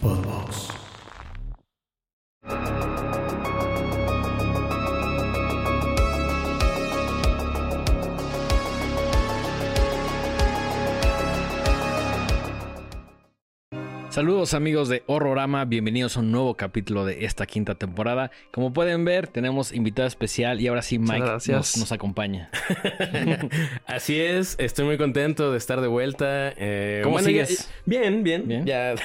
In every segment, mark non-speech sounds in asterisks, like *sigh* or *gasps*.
Podbox. Saludos amigos de Horrorama, bienvenidos a un nuevo capítulo de esta quinta temporada. Como pueden ver, tenemos invitado especial y ahora sí Mike nos, nos acompaña. *laughs* Así es, estoy muy contento de estar de vuelta. Eh, ¿Cómo bueno, ya- sigues? bien, bien, Bien. Ya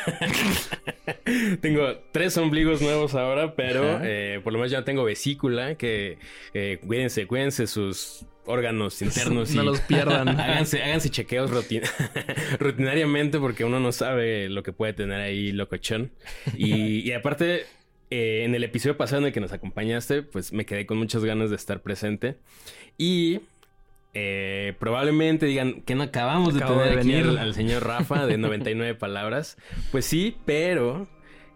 *laughs* tengo tres ombligos nuevos ahora, pero eh, por lo menos ya tengo vesícula. Que eh, cuídense, cuídense sus órganos *laughs* internos No y los pierdan. *laughs* háganse, háganse chequeos rutin- *laughs* rutinariamente porque uno no sabe lo que puede tener ahí locochón. Y, y aparte, eh, en el episodio pasado en el que nos acompañaste, pues me quedé con muchas ganas de estar presente. Y eh, probablemente digan que no acabamos de tener de aquí venir. al, al señor Rafa de 99 palabras. Pues sí, pero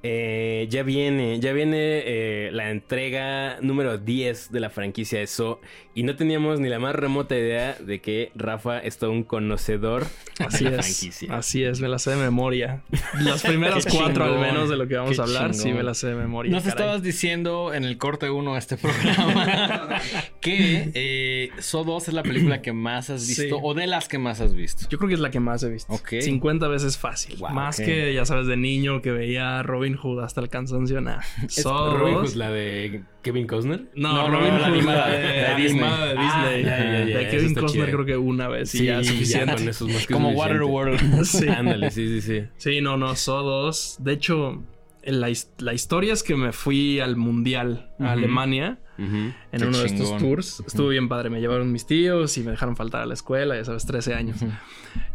eh, ya viene, ya viene eh, la entrega número 10 de la franquicia de So. Y no teníamos ni la más remota idea de que Rafa es todo un conocedor Así de la es. franquicia. Así es, me la sé de memoria. Las *laughs* primeras cuatro al menos de lo que vamos a hablar, sí chingón. me la sé de memoria. Nos caray. estabas diciendo en el corte 1 de este programa *laughs* que eh, So 2 es la película que más has visto Sí. o de las que más has visto. Yo creo que es la que más he visto. Ok. 50 veces fácil. Wow, más que, ya sabes, de niño que veía Robin Hood hasta el cansancio. Nah. *laughs* ¿Es So Robin Hood, la de Kevin Costner? No, No, Robin no, Hood, la animada, de, la de animada de Disney. Ah, ya, ya, ya, de Kevin Costner chida. creo que una vez y ya es suficiente. con eso es más que Como suficiente. Waterworld. *laughs* Sí. Ándale, sí, sí, sí. Sí, no, no, So 2. De hecho, la, la historia es que me fui al Mundial a Ujú. Alemania Ujú. en Qué uno de estos tours. Estuvo bien padre. Me llevaron mis tíos y me dejaron faltar a la escuela, ya sabes, 13 años.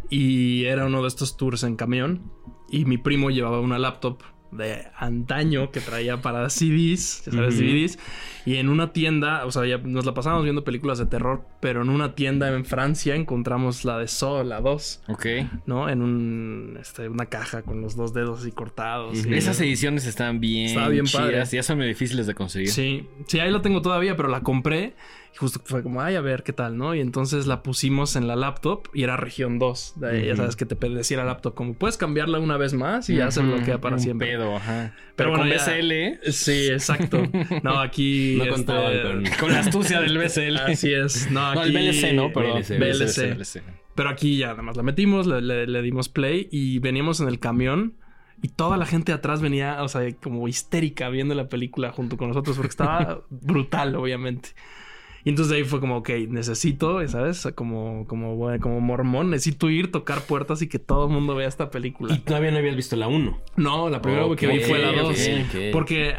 Y era uno de estos tours en camión. Y mi primo llevaba una laptop de antaño que traía para CDs, ya sabes. DVDs. Y en una tienda, o sea, ya nos la pasábamos viendo películas de terror, pero en una tienda en Francia encontramos la de Saw, la 2. Ok. ¿no? En un, este, una caja con los dos dedos así cortados. Y- Esas ediciones están bien, bien chidas padre. ya son muy difíciles de conseguir. Sí, sí, ahí la tengo todavía, pero la compré y justo fue como, ay, a ver qué tal, ¿no? Y entonces la pusimos en la laptop y era región 2. De ahí, Ya sabes que te decía la laptop como, puedes cambiarla una vez más y ya se bloquea para un siempre. pedo, ajá. Pero Pero, bueno, con ya- BSL, ¿eh? Sí, exacto. No, aquí... *laughs* No este, con... *laughs* Con la astucia del BSL. Así es. No, aquí... No, el VLC, ¿no? Perdón. VLC. Pero aquí ya nada más la metimos, le, le- le dimos play y veníamos en el camión y toda la gente atrás venía, o sea, como histérica viendo la película junto con nosotros porque estaba *laughs* brutal, obviamente. Y entonces ahí fue como, ok, necesito, ¿sabes? Como, como, bueno, como mormón, necesito ir, tocar puertas y que todo el mundo vea esta película. Y todavía no habías visto la 1. No, la primera que vi fue la ok, 2. ok. Porque,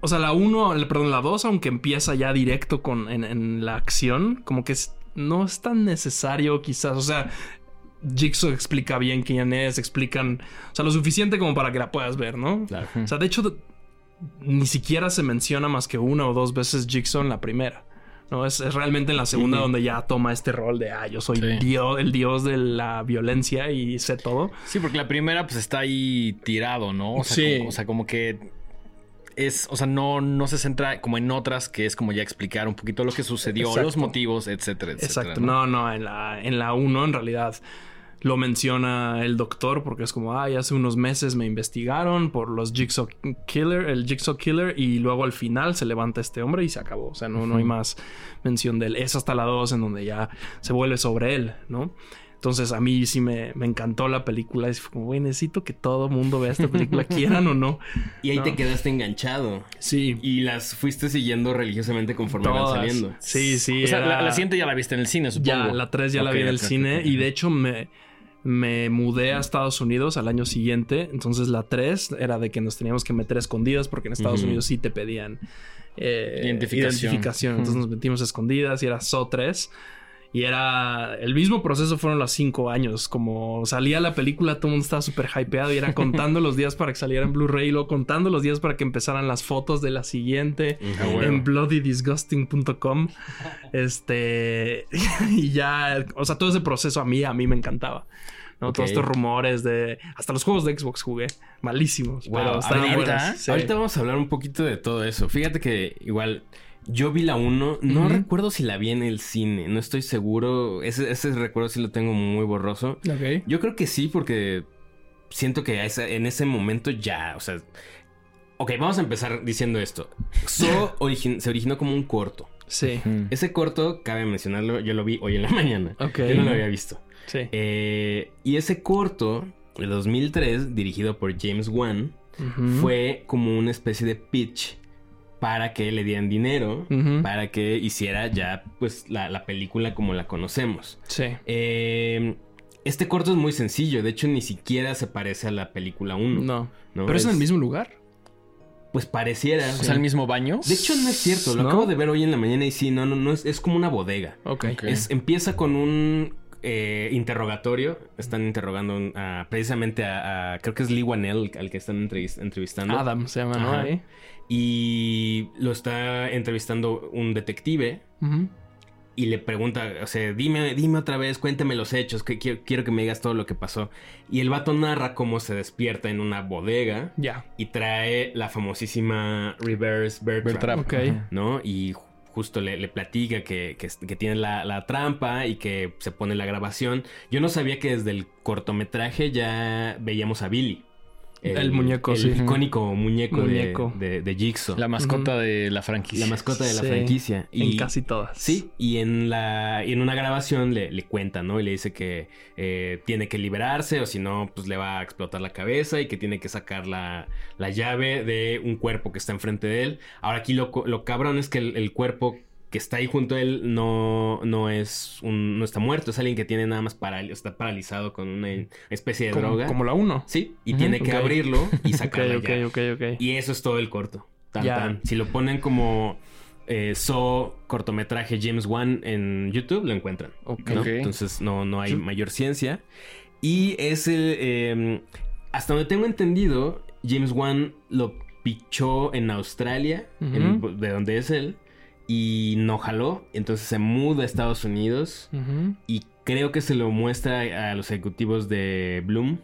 o sea, la 1, perdón, la 2, aunque empieza ya directo con, en, en la acción, como que es- no es tan necesario quizás. O sea, Jigsaw explica bien quién es, explican, o sea, lo suficiente como para que la puedas ver, ¿no? Claro. O sea, de hecho, ni siquiera se menciona más que una o dos veces Jigsaw en la primera. No, es, es realmente en la segunda donde ya toma este rol de, ah, yo soy Sí. dios, el dios de la violencia y sé todo. Sí, porque la primera pues está ahí tirado, ¿no? O sea, Sí. como, o sea, como que es, o sea, no, no se centra como en otras que es como ya explicar un poquito lo que sucedió, Exacto. los motivos, etcétera, etcétera. Exacto. No, no, en la, en la 1 en realidad lo menciona el doctor porque es como, ay, hace unos meses me investigaron por los Jigsaw Killer, el Jigsaw Killer, y luego al final se levanta este hombre y se acabó. O sea, no, no hay más mención de él. Es hasta la 2 en donde ya se vuelve sobre él, ¿no? Entonces a mí sí me, me encantó la película. Y fue como, güey, necesito que todo mundo vea esta película, *laughs* quieran o no. Y ahí No. te quedaste enganchado. Sí. Y las fuiste siguiendo religiosamente conforme iban Todas. saliendo. Sí, sí. O sea, la, era- la siguiente ya la viste en el cine, supongo. Ya, la 3 ya la vi en el cine y de hecho me, me mudé a Estados Unidos al año siguiente. Entonces la 3 era de que nos teníamos que meter a escondidas porque en Estados. Unidos sí te pedían eh, Identificación. identificación. Entonces nos metimos a escondidas y era SO 3. Y era el mismo proceso, fueron los cinco años. Como salía la película, todo el mundo estaba súper hypeado y era *laughs* contando los días para que saliera en Blu-ray y luego contando los días para que empezaran las fotos de la siguiente. Ah, en bloodydisgusting.com. Este, *laughs* y ya, o sea, todo ese proceso a mí, a mí me encantaba. ¿no? Todos estos rumores de. Hasta los juegos de Xbox jugué. Malísimos. Wow, pero estaban ¿ahorita? buenos. Sí. Ahorita vamos a hablar un poquito de todo eso. Fíjate que igual yo vi la 1, no recuerdo si la vi en el cine, no estoy seguro. Ese, ese recuerdo sí lo tengo muy borroso. Ok. Yo creo que sí, porque siento que esa- en ese momento ya, o sea... Ok, vamos a empezar diciendo esto. So *laughs* origin- se originó como un corto. Sí. Ese corto, cabe mencionarlo, yo lo vi hoy en la mañana. Ok. Yo no lo había visto. Sí. Eh, y ese corto, de 2003, dirigido por James Wan, fue como una especie de pitch para que le dieran dinero, para que hiciera ya pues la, la película como la conocemos. Sí. Eh, este corto es muy sencillo, de hecho ni siquiera se parece a la película 1. No. ¿no? Pero es en el mismo lugar. Pues pareciera. O sea, el mismo baño. De hecho no es cierto, lo ¿No? acabo de ver hoy en la mañana y sí, no, no, no, es, es como una bodega. Ok. Ok. Es, empieza con un eh, interrogatorio. Están interrogando a- precisamente a, a- Creo que es Lee Wanell al que están entrevis- entrevistando. Adam se llama, ¿no? Y lo está entrevistando un detective. Y le pregunta, o sea, dime, dime otra vez, cuéntame los hechos, que quiero, quiero que me digas todo lo que pasó. Y el vato narra cómo se despierta en una bodega y trae la famosísima reverse bear Bear trap. ¿no? Y ju- justo le, le platica que, que- que tiene la, la trampa y que se pone la grabación. Yo no sabía que desde el cortometraje ya veíamos a Billy. El muñeco, el sí. icónico muñeco, de- Muñeco. De, de Jigsaw. La La, mascota de la franquicia. mascota de la Sí. franquicia. En casi todas. Sí, y en la y en una grabación le, le cuenta, ¿no? Y le dice que eh, tiene que liberarse o si no, pues le va a explotar la cabeza y que tiene que sacar la, la llave de un cuerpo que está enfrente de él. Ahora aquí lo, lo cabrón es que el, el cuerpo que está ahí junto a él no, no es un, no está muerto, es alguien que tiene nada más paral- está paralizado con una especie de Como, droga. como la 1. Sí, y tiene que abrirlo y *laughs* Ok, sacar la ok, llave. ok, ok. Y eso es todo el corto. Tan, tan. Si lo ponen como eh, So cortometraje James Wan en YouTube, lo encuentran. Ok. ¿no? Entonces no, no hay Sí. mayor ciencia. Y es el. eh, hasta donde tengo entendido, James Wan lo pichó en Australia, en- de donde es él, y no jaló. Entonces se muda a Estados Unidos y creo que se lo muestra a los ejecutivos de Bloom,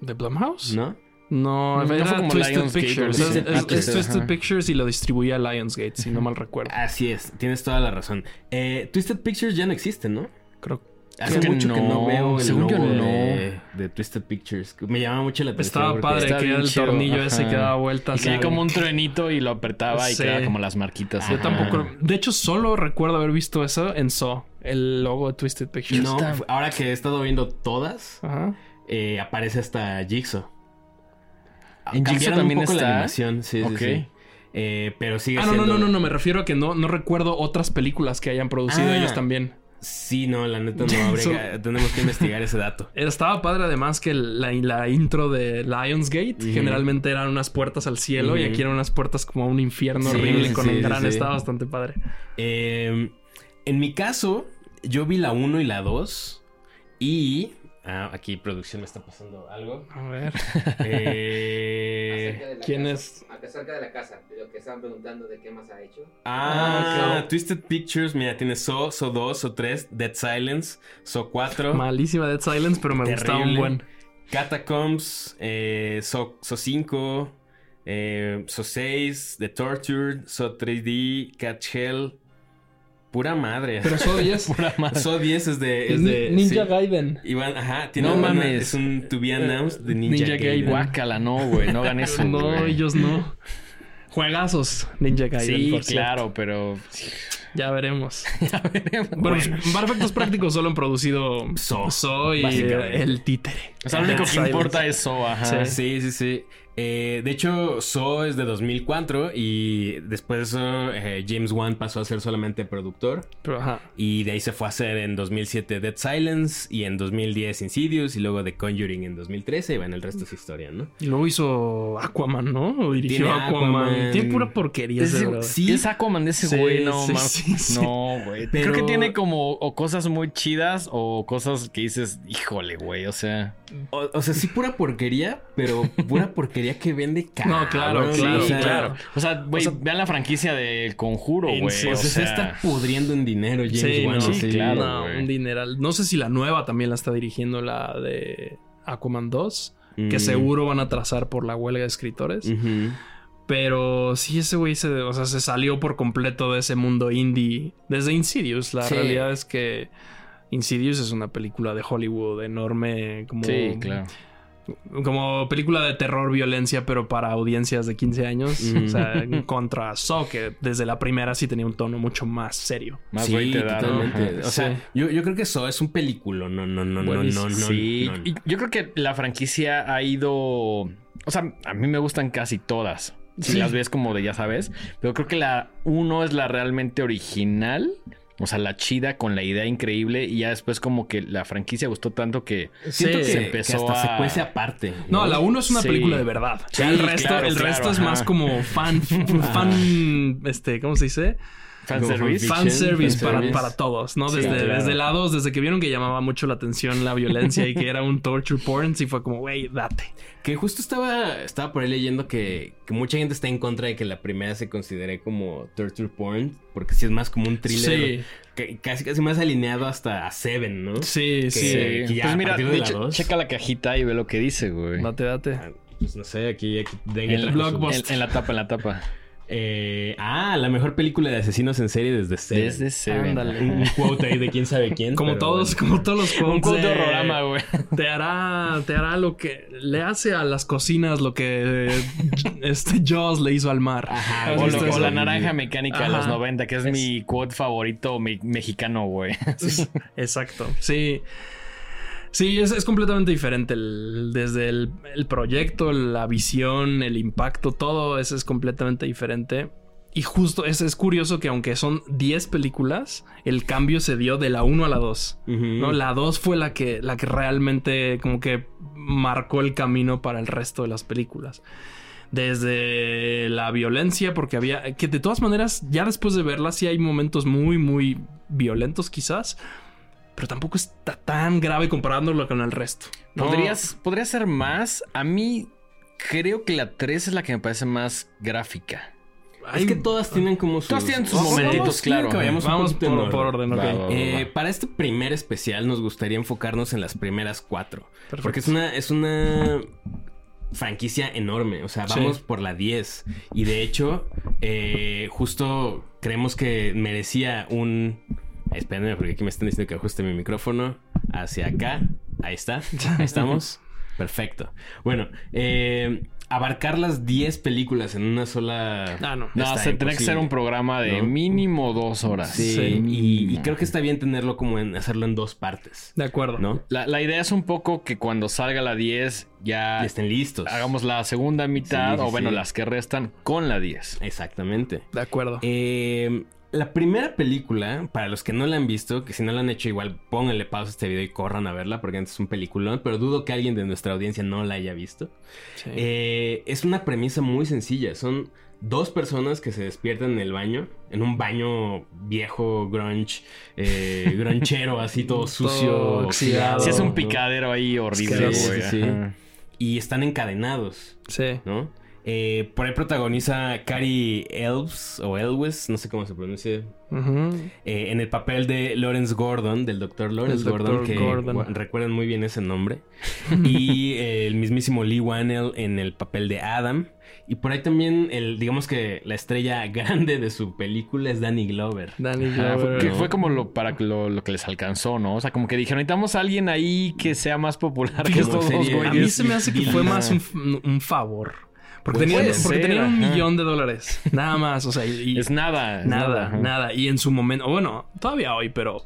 ¿De Blumhouse? ¿no? No, No, era fue como Twisted Lionsgate, Pictures. Es, Twisted ajá. Pictures y lo distribuía Lionsgate, si no mal recuerdo. Así es, tienes toda la razón. Eh, Twisted Pictures ya no existe, ¿no? Creo Hace que mucho que no veo el según yo logo no. de, de Twisted Pictures. Me llama mucho la atención. Estaba padre que era el chido, tornillo ese ajá. que daba vueltas. Y que como un truenito y lo apretaba y Sí. quedaba como las marquitas. Yo tampoco. De hecho, solo recuerdo haber visto eso en Saw, el logo de Twisted Pictures. No, ahora que he estado viendo todas, Ajá. eh, aparece hasta Jigsaw. En Jigsaw también un poco está. la animación, sí, sí, Ok. sí. Eh, pero sigue Ah, no, no, siendo... no, no, no, me refiero a que no, no recuerdo otras películas que hayan producido Ah. ellos también. Sí, no, la neta no *laughs* habría... Tenemos que investigar ese dato. *laughs* Estaba padre además que la, la intro de Lionsgate Ujú. generalmente eran unas puertas al cielo y aquí eran unas puertas como a un infierno Sí, horrible sí, con sí, un gran. sí. Estaba bastante padre. Eh, en mi caso, yo vi la 1 y la 2 y... Ah, aquí producción me está pasando algo. A ver. *laughs* Eh, Acerca de la ¿quién casa. es? Acerca de la casa, de lo que estaban preguntando de qué más ha hecho. Ah, ok. Twisted Pictures, mira, tiene So, So 2, So 3, Dead Silence, So 4, Malísima Dead Silence, pero me gustaba un Terrible. buen. Catacombs, eh, So, so 5, eh, So 6, The Tortured, So 3D, Catch Hell. Pura madre. Pero Saw *laughs* 10. Pura madre. So 10 es de. Es de Ninja sí. Gaiden. Iván, ajá, tiene No una- mames. Es un To Be Announced de Ninja, Ninja Gaiden. Gaiden. Guácala, no, güey. No hagan eso. no, ellos no. Juegazos Ninja Gaiden. Sí, por cierto. claro, pero. Ya veremos. *laughs* Ya veremos. Bueno, para efectos prácticos solo han producido Saw y el títere. O sea, lo único que importa es eso, ajá. Sí, sí, sí. Eh, de hecho, So es de 2004 y después de eso eh, James Wan pasó a ser solamente productor Pero ajá. y de ahí se fue a hacer en 2007 Dead Silence y en 2010 Insidious y luego The Conjuring en 2013 y bueno, el resto es historia, ¿no? Y luego hizo Aquaman, ¿no? O dirigió Tiene Aquaman. Aquaman. Tiene pura porquería ese, Ese- sí. Es Aquaman de ese Sí, güey, no sí, mames. sí, *laughs* sí. No, güey. Pero- Creo que tiene como o cosas muy chidas o cosas que dices, híjole, güey. O sea, O, o sea, sí pura porquería, pero pura porquería *laughs* que vende caro. No, claro, claro, sí, sea, claro. O sea, güey, o sea- vean la franquicia del conjuro, güey. o sea, se está pudriendo en dinero James Sí, Wan. no, sí, claro, no, un dineral. No sé si la nueva también la está dirigiendo la de Aquaman 2, que Mm. seguro van a trazar por la huelga de escritores. Pero sí, ese güey se, o sea, se salió por completo de ese mundo indie desde Insidious. La Sí. realidad es que Insidious es una película de Hollywood enorme, como Sí, claro. Como película de terror, violencia, pero para audiencias de 15 años. Mm. O sea, *laughs* contra Saw, que desde la primera sí tenía un tono mucho más serio. Más sí, totalmente. O sea, Sí. yo, yo creo que eso es un película. No, no, no, no, no, no, no. sí, y yo creo que la franquicia ha ido. O sea, a mí me gustan casi todas. Si Sí. las ves como de ya sabes. Pero creo que la uno es la realmente original. O sea, la chida con la idea increíble. Y ya después, como que la franquicia gustó tanto que. Siento que, se que empezó hasta se a- cuece aparte. No, la 1 es una Sí. película de verdad. Sí, Ya el resto, claro, el claro, resto es más como fan, *laughs* fan, este, ¿cómo se dice? Fanservice. Como Fan service para, fanservice. para todos, ¿no? Sí, Desde, claro. desde lados, desde que vieron que llamaba mucho la atención la violencia y que era un torture porn, sí fue como, güey, date. Que justo estaba, estaba por ahí leyendo que, que mucha gente está en contra de que la primera se considere como torture porn, porque sí es más como un thriller, Sí, que- casi casi más alineado hasta a Seven, ¿no? sí, Que- sí. que ya pues mira, partir de la che- dos- checa la cajita y ve lo que dice, güey. Date, date. Ah, Pues no sé, aquí, aquí en la tapa, en la tapa. Eh, ah, la mejor película de asesinos en serie desde Seven. Desde Seven. Ándale. Un un quote ahí de quién sabe quién. Como todos, bueno. como todos los Un quotes quote de horrorama, güey. *laughs* Te hará, te hará lo que le hace a las cocinas lo que eh, este Jaws le hizo al mar. Ajá, ¿Has O, lo- la naranja mecánica de los Ajá. 90, que es, mi quote favorito me- mexicano, güey. Sí. *laughs* Exacto. Sí. Sí, es, es completamente diferente. el- desde el, el proyecto, la visión, el impacto, todo eso es completamente diferente. Y justo es, es curioso que aunque son 10 películas, el cambio se dio de la 1 a la 2. Ujú. ¿no? La 2 fue la que, la que realmente como que marcó el camino para el resto de las películas. Desde la violencia, porque había... Que de todas maneras, ya después de verla, sí hay momentos muy, muy violentos quizás. Pero tampoco está tan grave comparándolo con el resto. ¿no? ¿Podrías, podría ser más. A mí creo que la 3 es la que me parece más gráfica. Es que todas tienen como sus... Todas tienen sus momentitos, claro. que vayamos Vamos por, por orden, ok. Va, va, va. Eh, para este primer especial nos gustaría enfocarnos en las primeras cuatro. Perfecto. Porque es una, es una franquicia enorme. O sea, Sí. vamos por la 10. Y de hecho, eh, justo creemos que merecía un... Espérenme, porque aquí me están diciendo que ajuste mi micrófono hacia acá. Ahí está. Ahí estamos. *laughs* Perfecto. Bueno, eh, abarcar las 10 películas en una sola... Ah, no. No, se tendría que ser un programa de ¿no? mínimo dos horas. Sí, Sí. Y, creo que está bien tenerlo como en hacerlo en dos partes, De acuerdo. ¿no? La, la idea es un poco que cuando salga la 10 ya estén listos. hagamos la segunda mitad Sí, sí, o bueno, las que restan con la 10. Exactamente. De acuerdo. Eh, la primera película, para los que no la han visto, que si no la han hecho igual, pónganle pausa a este video y corran a verla porque es un peliculón, pero dudo que alguien de nuestra audiencia no la haya visto. Sí. Eh, es una premisa muy sencilla. Son dos personas que se despiertan en el baño, en un baño viejo, grunge, eh, *laughs* gronchero, así todo sucio, Todo oxidado. Si es un picadero ahí horrible, Sí, sí, sí. Y están encadenados. sí. ¿no? Eh, por ahí protagoniza Cary Elves o Elwes, no sé cómo se pronuncia, eh, en el papel de Lawrence Gordon, del doctor Lawrence Gordon, que Gordon. recuerdan muy bien ese nombre. *laughs* y eh, el mismísimo Lee Wannell en el papel de Adam. Y por ahí también, el, digamos que la estrella *laughs* grande de su película es Danny Glover. Danny Ajá, fue, Glover. que fue como lo para que lo, lo que les alcanzó, ¿no? O sea, como que dijeron, necesitamos a alguien ahí que sea más popular que estos dos güeyes. A mí se me hace que fue más un favor. Porque tenían, tenían un ajá. millón de dólares. Nada más. O sea, y, y Es nada. es nada, nada. Y en su momento, bueno, todavía hoy, pero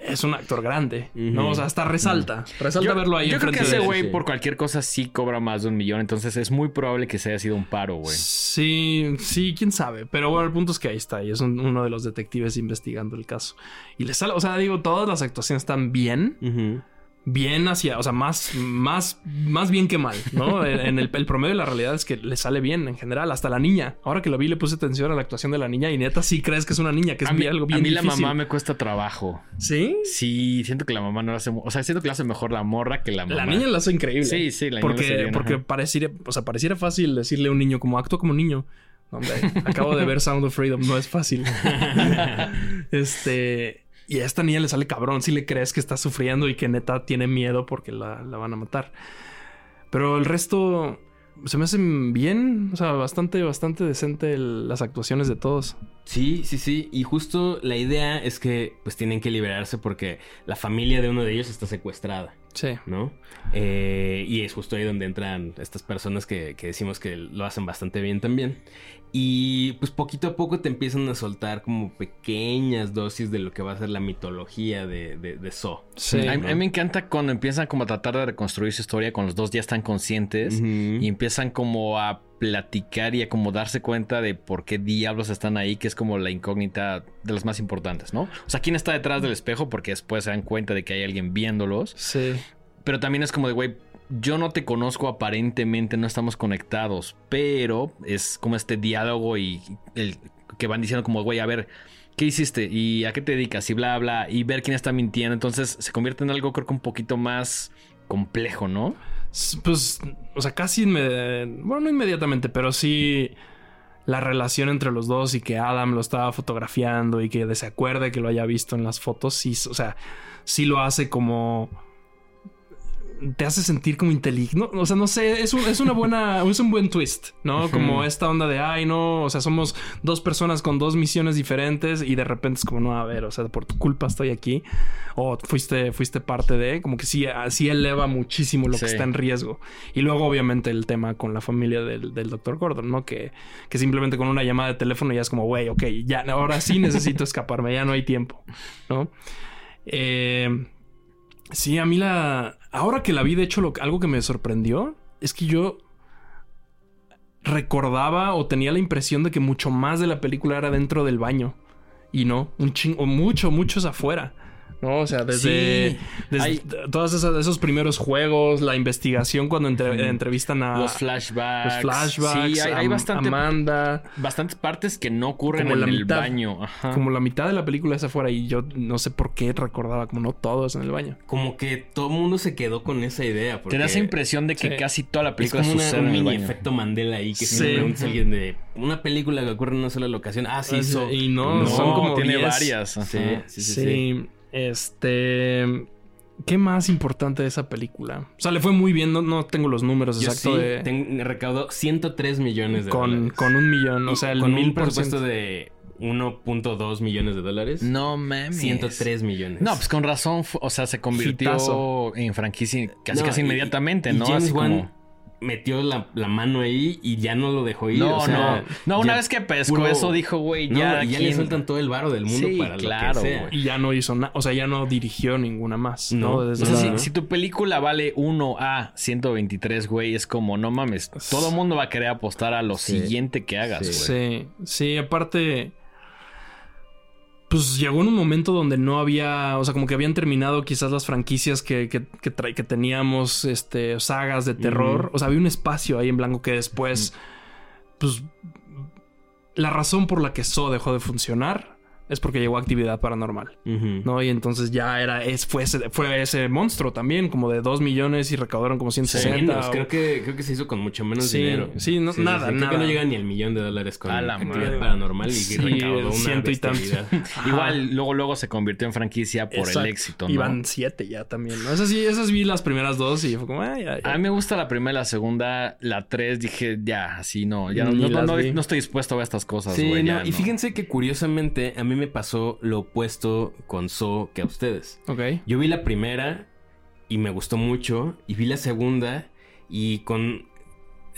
es un actor grande. ¿no? O sea, hasta resalta. Resalta Yo, verlo ahí yo creo que ese güey sí. por cualquier cosa sí cobra más de un millón, entonces es muy probable que se haya sido un paro, güey. Sí, sí, quién sabe. Pero bueno, el punto es que ahí está. Y es un- uno de los detectives investigando el caso. Y le sale, o sea, digo, todas las actuaciones están bien. Ujú. Bien hacia, o sea, más, más, más bien que mal, ¿no? *laughs* En el, el promedio de la realidad es que le sale bien en general, hasta la niña. Ahora que lo vi, le puse atención a la actuación de la niña y neta sí crees que es una niña, que es a mí, bien- algo a bien mí la mamá me cuesta trabajo. ¿Sí? Sí, siento que la mamá no lo hace... O sea, siento que lo hace mejor la morra que la mamá. La niña lo hace increíble. Sí, sí, la niña Porque, bien, porque pareciera, o sea, pareciera fácil decirle a un niño como acto como niño. Hombre, acabo de ver Sound of Freedom, no es fácil. *laughs* *laughs* este. Y a esta niña le sale cabrón si le crees que está sufriendo y que neta tiene miedo porque la, la van a matar. Pero el resto se me hacen bien, o sea, bastante, bastante decente las actuaciones de todos. Sí, sí, sí. Y justo la idea es que pues tienen que liberarse porque la familia de uno de ellos está secuestrada. Sí. ¿no? Eh, y es justo ahí donde entran estas personas que, que decimos que lo hacen bastante bien también. Y pues poquito a poco te empiezan a soltar como pequeñas dosis de lo que va a ser la mitología de, de, de Saw. Sí. a, mí- ¿no? a mí me encanta cuando empiezan como a tratar de reconstruir su historia con los dos ya están conscientes y empiezan como a platicar y a como darse cuenta de por qué diablos están ahí, que es como la incógnita de las más importantes, ¿no? O sea, ¿quién está detrás del espejo? Porque después se dan cuenta de que hay alguien viéndolos. Sí. Pero también es como de, güey, yo no te conozco aparentemente, no estamos conectados, pero es como este diálogo y el que van diciendo como, güey, a ver, ¿qué hiciste? ¿Y a qué te dedicas? Y bla, bla, y ver quién está mintiendo. Entonces se convierte en algo creo que un poquito más complejo, ¿no? Pues, o sea, casi bueno, no inmediatamente, pero sí la relación entre los dos y que Adam lo estaba fotografiando y que se acuerde que lo haya visto en las fotos, sí, o sea, sí lo hace como te hace sentir como inteligente. No, o sea, no sé, es, un- es una buena, *laughs* es un buen twist, ¿no? Como esta onda de, ay, no, o sea, somos dos personas con dos misiones diferentes y de repente es como, no, a ver, o sea, por tu culpa estoy aquí. O fuiste, fuiste parte de, como que sí, así eleva muchísimo lo que está en riesgo. Y luego, obviamente, el tema con la familia del, del Dr. Gordon, ¿no? Que, que simplemente con una llamada de teléfono ya es como, güey, ok, ya, ahora sí necesito escaparme, ya no hay tiempo, ¿no? Eh, sí, a mí la... Ahora que la vi, de hecho, lo, algo que me sorprendió es que yo recordaba o tenía la impresión de que mucho más de la película era dentro del baño. Y no, un chingo, mucho, mucho es afuera. ¿No? O sea, desde, Sí. desde Hay- todos esos, esos primeros juegos, la investigación cuando entre- entrevistan a Los flashbacks. los flashbacks, Sí, hay, hay bastante, Amanda, bastantes partes que no ocurren Como en la el mitad. baño. Ajá. como la mitad de la película es afuera y yo no sé por qué recordaba como no todos en el baño. Como que todo el mundo se quedó con esa idea. Porque Te da esa impresión de que Sí. casi toda la Es película como una- sucede un en el mini baño. efecto Mandela ahí que si Sí. le preguntas a alguien de una película que ocurre en una sola locación. Ah, sí, Ah, sí, y no, No, son como tiene 10. varias. ajá. Sí, sí, sí, Sí, sí. Este. ¿Qué más importante de esa película? O sea, le fue muy bien, no, no tengo los números Yo exactos sí de. ten- recaudó 103 millones de con, dólares. con un millón, o sea, el con mil un por presupuesto ciento. de 1.2 millones de dólares. No mames. 103 millones. No, pues con razón, o sea, se convirtió Hitazo. en franquicia casi No, casi y- inmediatamente, y ¿no? James Así Wan como... metió la, la mano ahí y ya no lo dejó ir. No, o sea, no. No, una vez que pescó puro- eso, dijo, güey, No, ya. y ya le sueltan todo el varo del mundo Sí, para claro, lo que sea. güey. Y ya no hizo nada, o sea, ya no dirigió ninguna más. No, No. Desde O sea, la- si, si tu película vale 1 a 123, güey, es como, no mames, todo el mundo va a querer apostar a lo Sí. siguiente que hagas, güey. Sí, sí, aparte. Pues llegó en un momento donde no había, o sea, como que habían terminado quizás las franquicias que, que, que, tra- que teníamos, este, sagas de terror. O sea, había un espacio ahí en blanco que después, pues, la razón por la que So dejó de funcionar es porque llegó actividad paranormal. ¿no? Y entonces ya era, es, fue, ese, fue ese monstruo también, como de 2 millones y recaudaron como 160. Menos, o- creo que, creo que se hizo con mucho menos Sí, dinero. sí, no- nada, Creo nada. que no llega ni el millón de dólares con A la actividad madre. paranormal y Sí, recaudó una ciento y. *laughs* Igual, luego, luego se convirtió en franquicia por Exacto. el éxito, ¿no? Iban siete ya también, ¿no? Esas sí, esas vi las primeras dos y fue como, ay, ay, A mí me gusta la primera, la segunda, la tres, dije, ya, así no, ya no, no, estoy dispuesto a ver estas cosas, Sí, güey. y fíjense que curiosamente a mí me pasó lo opuesto con So que a ustedes. Ok. Yo vi la primera y me gustó mucho. Y vi la segunda y con...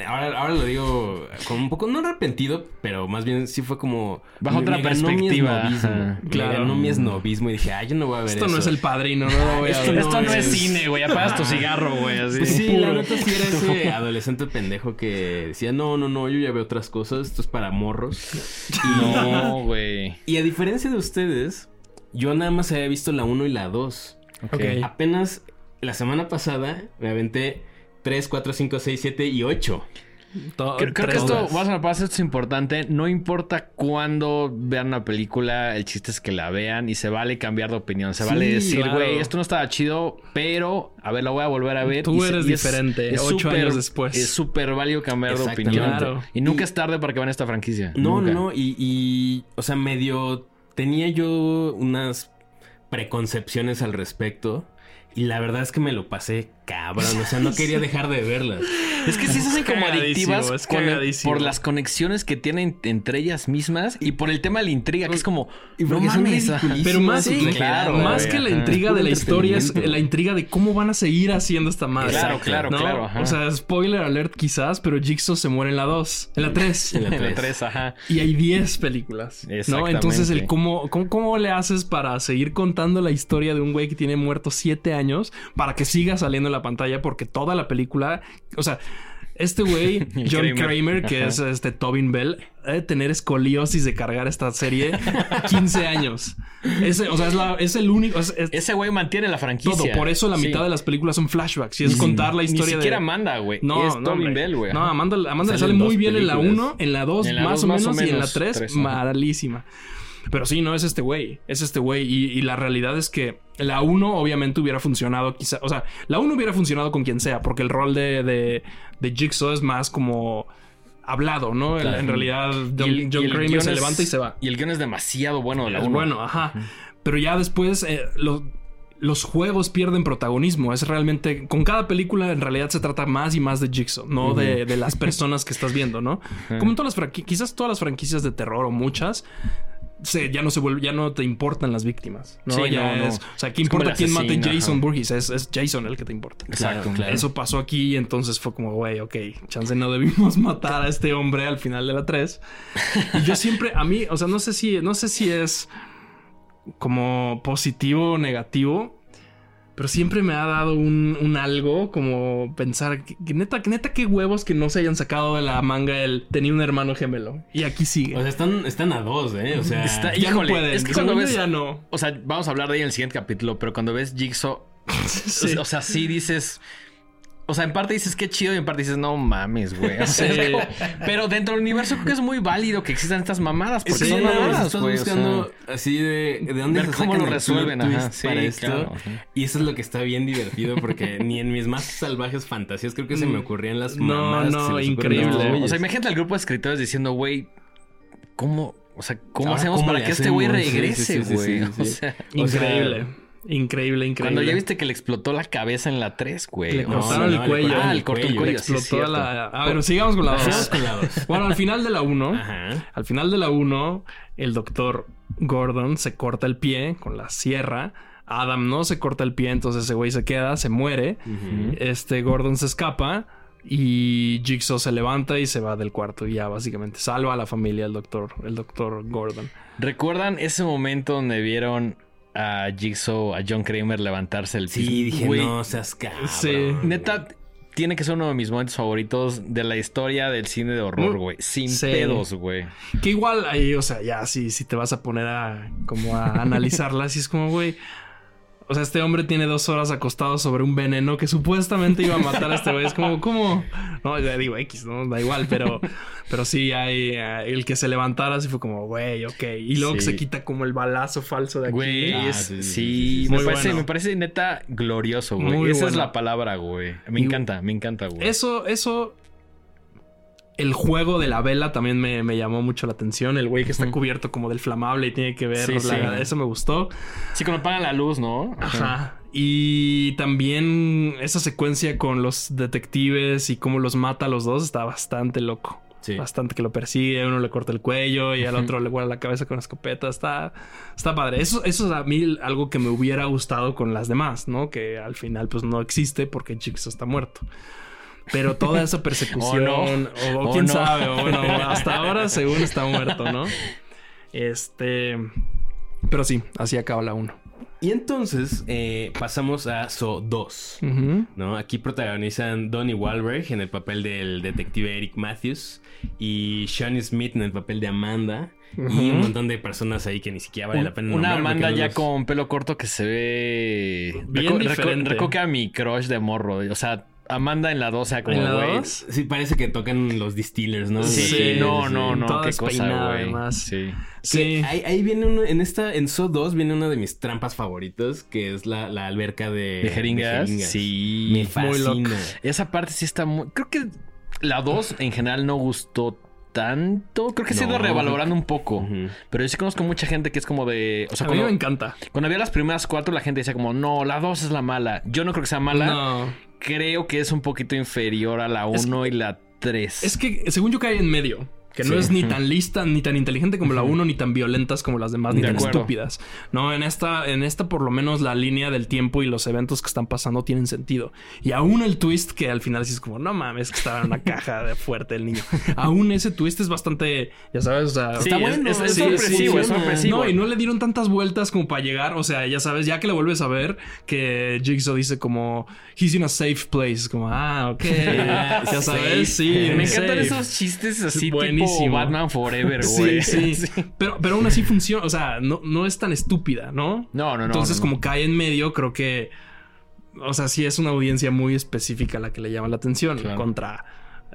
Ahora, ahora lo digo con un poco, no arrepentido, pero más bien sí fue como... Bajo me- otra me ganó mi perspectiva, esnovismo. Claro. ganó mi esnovismo y dije, ay, yo no voy a ver Esto eso. no es el padrino, no lo voy a Esto ver. Esto no es es- cine, güey. Apagas tu cigarro, güey. Así. Pues sí, la neta sí era *laughs* ese adolescente pendejo que decía, no, no, no, yo ya veo otras cosas, esto es para morros. *laughs* No, güey. Y a diferencia de ustedes, yo nada más había visto la 1 y la 2. Ok. Apenas la semana pasada me aventé 3, 4, 5, 6, 7 y 8. To- Creo, creo que esto, a esto es importante. No importa cuándo vean una película, el chiste es que la vean y se vale cambiar de opinión. Se Sí, vale decir, claro. güey, esto no estaba chido, pero a ver, la voy a volver a ver. Tú Y eres diferente, es ocho súper- años después. Es súper válido cambiar de opinión. Claro. Y nunca Y- es tarde para que vean esta franquicia. No, Nunca. no, y, y, o sea, medio tenía yo unas preconcepciones al respecto y la verdad es que me lo pasé cabrón. O sea, no quería *laughs* dejar de verlas. Es que sí se hacen como adictivas con el- por las conexiones que tienen entre ellas mismas y por el tema de la intriga, que es como. Y no mames, Pero más, Sí, claro, más que la intriga de la historia es la intriga de cómo van a seguir haciendo esta madre. Claro, claro, ¿no? claro. ajá. O sea, spoiler alert quizás, pero Jigsaw se muere en la 2, en la 3. En la En la tres. tres, ajá. Y hay 10 películas. ¿no? Exactamente. Entonces, el cómo, cómo, cómo le haces para seguir contando la historia de un güey que tiene muerto 7 años para que siga saliendo en la pantalla, porque toda la película, o sea, este güey, *laughs* John Kramer. Kramer, que Ajá. es este Tobin Bell, debe tener escoliosis de cargar esta serie 15 años. Ese, o sea, es, la- es el único. es- es- Ese güey mantiene la franquicia. todo. Por eso la Sí. mitad de las películas son flashbacks y es contar la historia Ni siquiera de. Amanda, güey. No, es no, Tobin. Bell, güey. No. Amanda, Amanda le sale muy bien en la películas. 1, en la 2 En la más dos o más menos y en la menos, 3 tres, ajá. malísima. Pero sí, no es este güey, es este güey. Y, y la realidad es que la 1 obviamente hubiera funcionado quizá, o sea, la 1 hubiera funcionado con quien sea, porque el rol de, de, de Jigsaw es más como hablado, ¿no? En- Claro. En, realidad, John, el- John Kramer se es- levanta y se va. Y el guion es demasiado bueno de la Es 1. bueno, ajá. Pero ya después eh, lo- los juegos pierden protagonismo. Es realmente. Con cada película, en realidad se trata más y más de Jigsaw, no de, de las personas que estás viendo, ¿no? Como en todas las franquicias, quizás todas las franquicias de terror o muchas. Se- ya no se vuelve, ya no te importan las víctimas. No, Sí, ya no, no. es. O sea, ¿qué Es importa quién mate Jason ajá. Burgess? Es, es Jason el que te importa. Exacto. Claro, claro. Eso pasó aquí y entonces fue como, güey, ok, chance no debimos *laughs* matar a este hombre al final de la 3. Y yo siempre, a mí, o sea, no sé si, no sé si es como positivo o negativo, pero siempre me ha dado un, un algo como pensar que, que neta, que neta, qué huevos que no se hayan sacado de la manga el tenía un hermano gemelo y aquí sigue. O sea, están, están a dos, ¿eh? O sea, Está- ya híjole, no pueden. es que cuando ves- ya no. O sea, vamos a hablar de ahí en el siguiente capítulo, pero cuando ves Jigsaw, *laughs* Sí. o sea, sí dices. O sea, en parte dices qué chido y en parte dices, no mames, güey. O sea, Sí. es como- pero dentro del universo creo que es muy válido que existan estas mamadas. Porque Sí, son mamadas, estás güey. o sea, buscando así de, de dónde ver se cómo lo el resuelven, ajá. Sí, para esto. claro, ajá. Y eso es lo que está bien divertido porque *laughs* ni en mis más salvajes fantasías creo que se me ocurrían las Mm. No, mamadas no, ocurren increíble. No, güeyes. o sea, imagínate al grupo de escritores diciendo, güey, ¿cómo, o sea, cómo Ahora, hacemos ¿cómo para que este güey regrese, sí, sí, güey? sí, sí, *laughs* O sí. sea, Increíble. increíble, cuando ya viste que le explotó la cabeza en la 3, güey. Le ¿no? cortaron el cuello. cortaron Ah, le cortó el cuello, explotó la... A ver, sigamos con la Vamos 2. con la dos. Bueno, al final de la 1, Ajá. al final de la 1, el doctor Gordon se corta el pie con la sierra. Adam no se corta el pie, entonces ese güey se queda, se muere. Este Gordon se escapa y Jigsaw se levanta y se va del cuarto y ya básicamente salva a la familia el doctor, el doctor Gordon. ¿Recuerdan ese momento donde vieron a Jigsaw, a John Kramer levantarse el Sí, piso? dije, Güey, no seas cabrón. Sí. Neta, tiene que ser uno de mis momentos favoritos de la historia del cine de horror, Mm, güey. Sin sí. pedos, güey. Que igual ahí, o sea, ya si, si te vas a poner a como a analizarla, *laughs* así es como, güey. O sea, este hombre tiene dos horas acostado sobre un veneno que supuestamente iba a matar a este güey. Es como, ¿cómo? No, ya digo X, ¿no? Da igual, pero, pero sí hay eh, el que se levantara así fue como, güey, ok. Y luego que se quita como el balazo falso de aquí. Güey, Ah, sí, sí, me, parece, bueno. me parece neta glorioso, güey. Muy Esa es la palabra, güey. Me Y- encanta, me encanta, güey. Eso, eso. El juego de la vela también me, me llamó mucho la atención. El güey que está cubierto como del flamable y tiene que ver. Sí. Eso me gustó. Sí, cuando apagan la luz, ¿no? Ajá. Y también esa secuencia con los detectives y cómo los mata a los dos está bastante loco. Sí. Bastante que lo persigue, uno le corta el cuello y al otro le guarda la cabeza con la escopeta. Está, está padre. Eso, eso es a mí algo que me hubiera gustado con las demás, ¿no? Que al final pues no existe porque Jigsaw está muerto. Pero toda esa persecución, O *laughs* o, no. o O quién no. sabe, o bueno, *laughs* hasta ahora según está muerto, ¿no? Este... Pero sí, así acaba la 1. Y entonces eh, pasamos a So 2. ¿no? Aquí protagonizan Donnie Wahlberg en el papel del detective Eric Matthews y Shawnee Smith en el papel de Amanda y un montón de personas ahí que ni siquiera vale la pena Una Amanda no ya los- con pelo corto que se ve. Bien Reco- reco- diferente. Recoca mi crush de morro. O sea, Amanda en la 2, o sea, como ¿En la güey. dos? Sí, parece que tocan los distillers, ¿no? Sí, Sí, no, sí. no, no, Toda qué cosa, güey. además. Sí. Sí. Que Ahí, ahí viene uno, en esta, en So 2 viene una de mis trampas favoritas, que es la, la alberca de, ¿De jeringas? jeringas. Sí. Me Muy fascina. Esa parte sí está muy. Creo que la 2 en general no gustó tanto. Creo que se ha ido revalorando un poco. Pero yo sí conozco mucha gente que es como de. O sea, a mí me encanta. cuando había las primeras cuatro, la gente decía como, no, la 2 es la mala. Yo no creo que sea mala. No. Creo que es un poquito inferior a la 1 y la 3. Es que según yo cae en medio. Que no Sí. es ni tan lista, ni tan inteligente como la 1, ni tan violentas como las demás, ni De tan acuerdo. estúpidas. No, en esta, en esta, por lo menos, la línea del tiempo y los eventos que están pasando tienen sentido. Y aún el twist que al final sí es como, no mames, que estaba en una caja de fuerte el niño. aún ese twist es bastante, ya sabes, o sea, Sí, está es- bueno. es- es Sí, sorpresivo, es sí. sorpresivo. No, y no le dieron tantas vueltas como para llegar. O sea, ya sabes, ya que lo vuelves a ver, que Jigsaw dice como, he's in a safe place. Como, ah, ok. *laughs* ya sabes, sí. Me en encantan safe. esos chistes así Buenísimo buenísimo. Batman Forever. Sí, *laughs* sí. Pero, pero aún así funciona. O sea, no, no es tan estúpida, ¿no? No, no, no. Entonces, como cae en medio, creo que. O sea, sí es una audiencia muy específica la que le llama la atención. Contra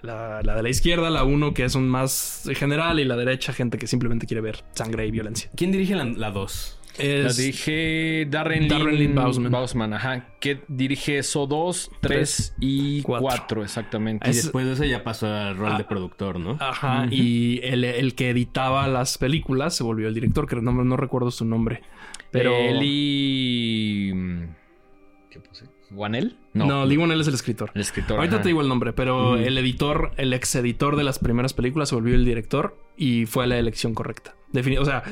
la, de la izquierda, la uno que es un más general, y la derecha, gente que simplemente quiere ver sangre y violencia. ¿Quién dirige la 2? Es la dirige Darren, Darren Lynn, Bausman. Ajá, que dirige eso 2, 3 y 4, exactamente. Y después de eso ya pasó al rol ah. de productor, ¿no? Ajá, y el, el, que editaba las películas se volvió el director, que no, no recuerdo su nombre. Pero... Eli... Mm, ¿Qué puse? ¿Wanel? No, no Lee Wanell es el escritor. El escritor. Ahorita te digo el nombre, pero el editor, el ex editor de las primeras películas se volvió el director y fue la elección correcta. Defin o sea,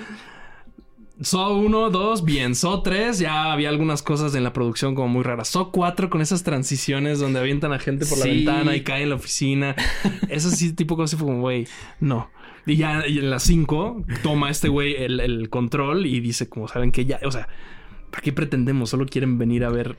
So 1, 2, bien. So 3, ya había algunas cosas en la producción como muy raras. So 4 con esas transiciones donde avientan a gente por la ventana y cae en la oficina. *laughs* Eso sí, tipo cosas fue como, güey, no. Y ya y en la 5 toma este güey el, el control y dice como, ¿saben que Ya, o sea, ¿para qué pretendemos? Solo quieren venir a ver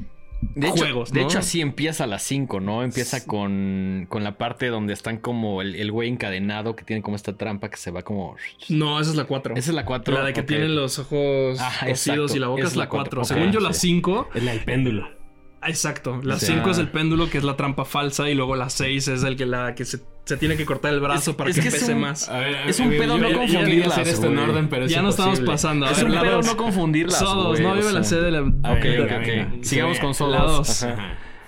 De hecho, juegos, de hecho, así empieza a las 5, ¿no? Empieza con, con la parte donde están como el, el güey encadenado que tiene como esta trampa que se va como. No, esa es la 4. Esa es la 4. La de que tienen los ojos Ajá, cosidos exacto. y la boca es la 4. cuatro. Según yo, la sí. 5. Es la del péndulo. Exacto. La O 5 sea- es el péndulo, que es la trampa falsa. Y luego la 6 es el que, la, que se, se tiene que cortar el brazo Es- para es que, que es pese un- más. A ver, Es un pedo yo- no confundirlas, hacer esto en güey. orden, pero es ya no estamos pasando. A Es ver, un pedo dos. no confundirlas. Sodos, no o vive la. C de la. Ok, venga, ok. Sigamos con Sodos.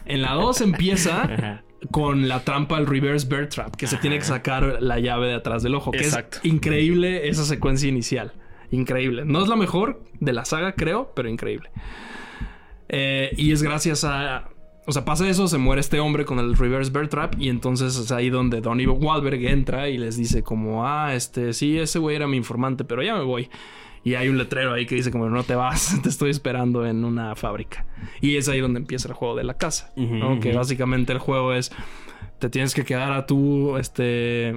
En la 2 empieza con la trampa al reverse bear trap, que se tiene que sacar la llave de atrás del ojo, que Exacto. es increíble esa secuencia inicial. Increíble. No es la mejor de la saga, creo, pero increíble. Eh, y es gracias a. O sea, pasa eso, se muere este hombre con el reverse bear trap. Y entonces es ahí donde Donnie Wahlberg entra y les dice, como, ah, este, sí, ese güey era mi informante, pero ya me voy. Y hay un letrero ahí que dice, como, no te vas, *laughs* te estoy esperando en una fábrica. Y es ahí donde empieza el juego de la casa. ¿no? Ujú, Que ujú. básicamente el juego es, te tienes que quedar a tú, este,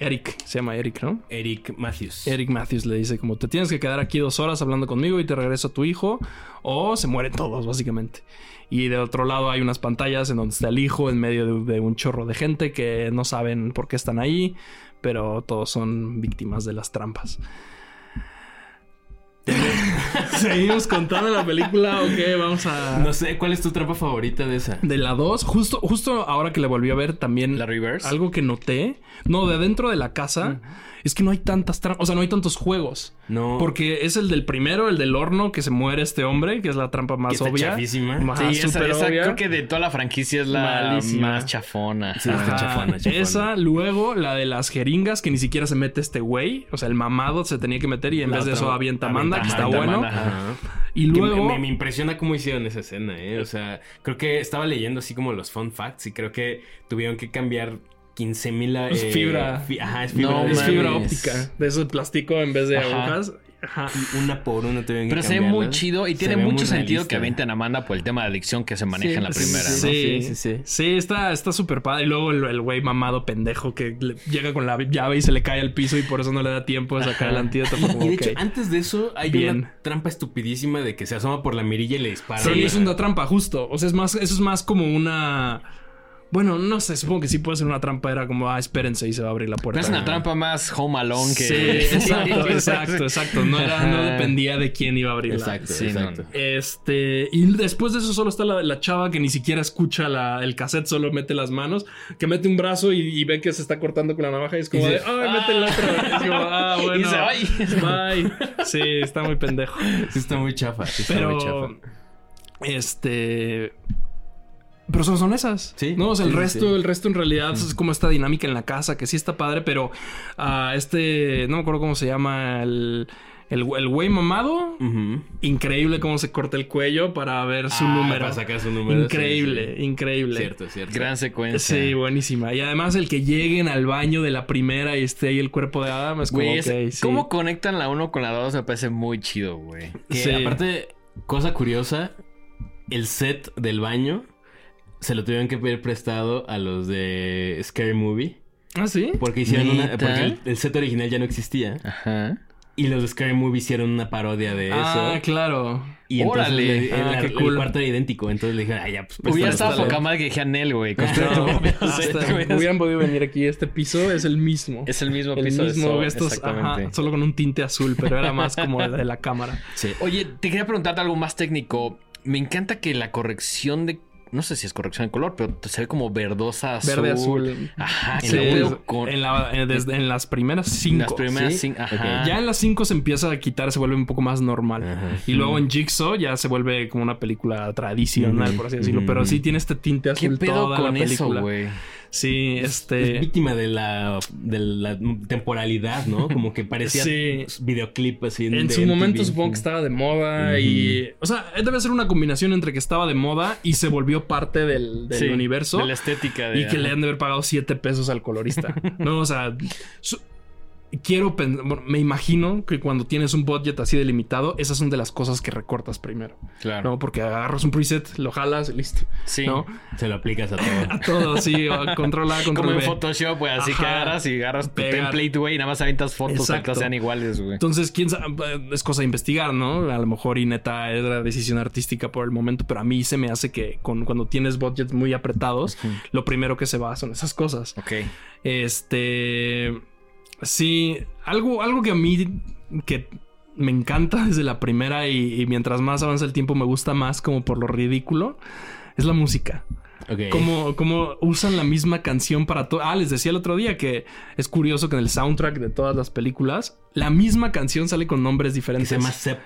Eric, se llama Eric, ¿no? Eric Matthews. Eric Matthews le dice como te tienes que quedar aquí dos horas hablando conmigo y te regreso a tu hijo o se mueren todos básicamente. Y de otro lado hay unas pantallas en donde está el hijo en medio de, de un chorro de gente que no saben por qué están ahí, pero todos son víctimas de las trampas. *laughs* Seguimos contando la película o qué, vamos a... No sé, ¿cuál es tu trampa favorita de esa? De la 2, justo, justo ahora que le volví a ver también La reverse. algo que noté, no, de dentro de la casa, es que no hay tantas trampas, o sea, no hay tantos juegos. No. Porque es el del primero, el del horno, que se muere este hombre, que es la trampa más Que obvia. chafísima. Sí, esa, súper esa obvia. creo que de toda la franquicia es la Malísima. más chafona. Sí, está Ajá. chafona, chafona. Esa, luego la de las jeringas, que ni siquiera se mete este güey. O sea, el mamado se tenía que meter y en La vez de eso avienta Amanda, que está bueno. Y luego. me, me impresiona cómo hicieron esa escena, ¿eh? O sea, creo que estaba leyendo así como los fun facts y creo que tuvieron que cambiar 15 mil... Es fibra. ajá, es fibra. No de- es fibra mames. óptica. De eso plástico en vez de Ajá. agujas. Ajá. Una por una que Pero se ve muy chido y Se tiene mucho sentido que avienten a Amanda por el tema de adicción que se maneja en la Sí, primera, ¿no? Sí, Sí, sí, sí. Sí, está está súper padre. Y luego el güey mamado pendejo que le- llega con la llave y se le cae al piso y por eso no le da tiempo de sacar el antídoto. Como, Y de hecho, antes de eso hay Bien. una trampa estupidísima de que se asoma por la mirilla y le dispara. Sí, es una trampa, justo. O sea, es más, eso es más como una. Bueno, no sé, supongo que sí puede ser una trampa. Era como, ah, espérense y se va a abrir la puerta. Es una trampa más home alone que... Sí, *laughs* exacto, exacto, exacto. No, era, no dependía de quién iba a abrirla. Exacto, Sí, exacto. no. Este, y después de eso solo está la, la chava que ni siquiera escucha la- el cassette, solo mete las manos, que mete un brazo y, y ve que se está cortando con la navaja y es como Y de, ay, mete el otro. Es como, ah, *laughs* bueno. Y se va Bye. Sí, está muy pendejo. Sí está muy chafa. Sí está muy Pero, chafa. este. Pero solo son esas. Sí, No, o sea, el sí, resto, sí. el resto en realidad es como esta dinámica en la casa, que sí está padre, pero ah, este. No me acuerdo cómo se llama el. El, el güey mamado, increíble cómo se corta el cuello para ver su Ah, número. Para sacar su número. Increíble, sí, sí. increíble. Cierto, cierto. Gran secuencia. Sí, buenísima. Y además el que lleguen al baño de la primera y esté ahí el cuerpo de Adam es como, Güey, es-. ¿cómo conectan la 1 con la 2? Me parece muy chido, güey. Que Sí. aparte, cosa curiosa, el set del baño se lo tuvieron que pedir prestado a los de Scary Movie. ¿Ah, sí? Porque hicieron una. Porque el, el set original ya no existía. Ajá. Y los de Scary Movie hicieron una parodia de Ah, eso. claro. Y entonces órale. le- el, Ah, qué el cool. cuarto era idéntico. Entonces le dijeron, ah, ya, pues Hubiera estado poca madre que dije Anel, güey. No, *laughs* hubieran podido venir aquí. Este piso es el mismo. Es el mismo el piso mismo, de estos, exactamente. ajá, solo con un tinte azul, pero era más como de la cámara. Sí. Oye, te quería preguntarte algo más técnico. Me encanta que la corrección de... No sé si es corrección de color, pero se ve como verdosa azul. Verde azul. Ajá. Sí, con... en, la- en- desde- en las primeras cinco. las primeras ¿sí? cin- Ajá. Ya en las cinco se empieza a quitar, se vuelve un poco más normal. Ajá. Y luego en Jigsaw ya se vuelve como una película tradicional, por así decirlo. Pero sí tiene este tinte ¿Qué azul pedo toda con la eso, película. güey? Sí, Es este... víctima de la, de la temporalidad, ¿no? Como que parecía Sí. videoclip así. En de su momento supongo que estaba de moda y... O sea, debe ser una combinación entre que estaba de moda y se volvió parte del, del Sí, universo. De la estética de... Y que le han de haber pagado 7 pesos al colorista. no, o sea... su- Quiero pensar... Bueno, me imagino que cuando tienes un budget así delimitado, esas son de las cosas que recortas primero. Claro. ¿No? Porque agarras un preset, lo jalas y listo. Sí. ¿No? Se lo aplicas a todo. *laughs* A todo, sí. o Control A, Como control en B. Photoshop, güey. Así que agarras y agarras tu template, güey. Y nada más avientas fotos que Exacto. todas sean iguales, güey. Entonces, quién sabe, es cosa de investigar, ¿no? A lo mejor y neta es la decisión artística por el momento, pero a mí se me hace que con, cuando tienes budgets muy apretados, lo primero que se va son esas cosas. Ok. Este. Sí, algo, algo que a mí que me encanta *laughs* desde la primera y, y mientras más avanza el tiempo me gusta más como por lo ridículo, es la música. Ok. Como, como usan la misma canción para todo. Ah, les decía el otro día que es curioso que en el soundtrack de todas las películas, la misma canción sale con nombres Que diferentes. se llama Sep.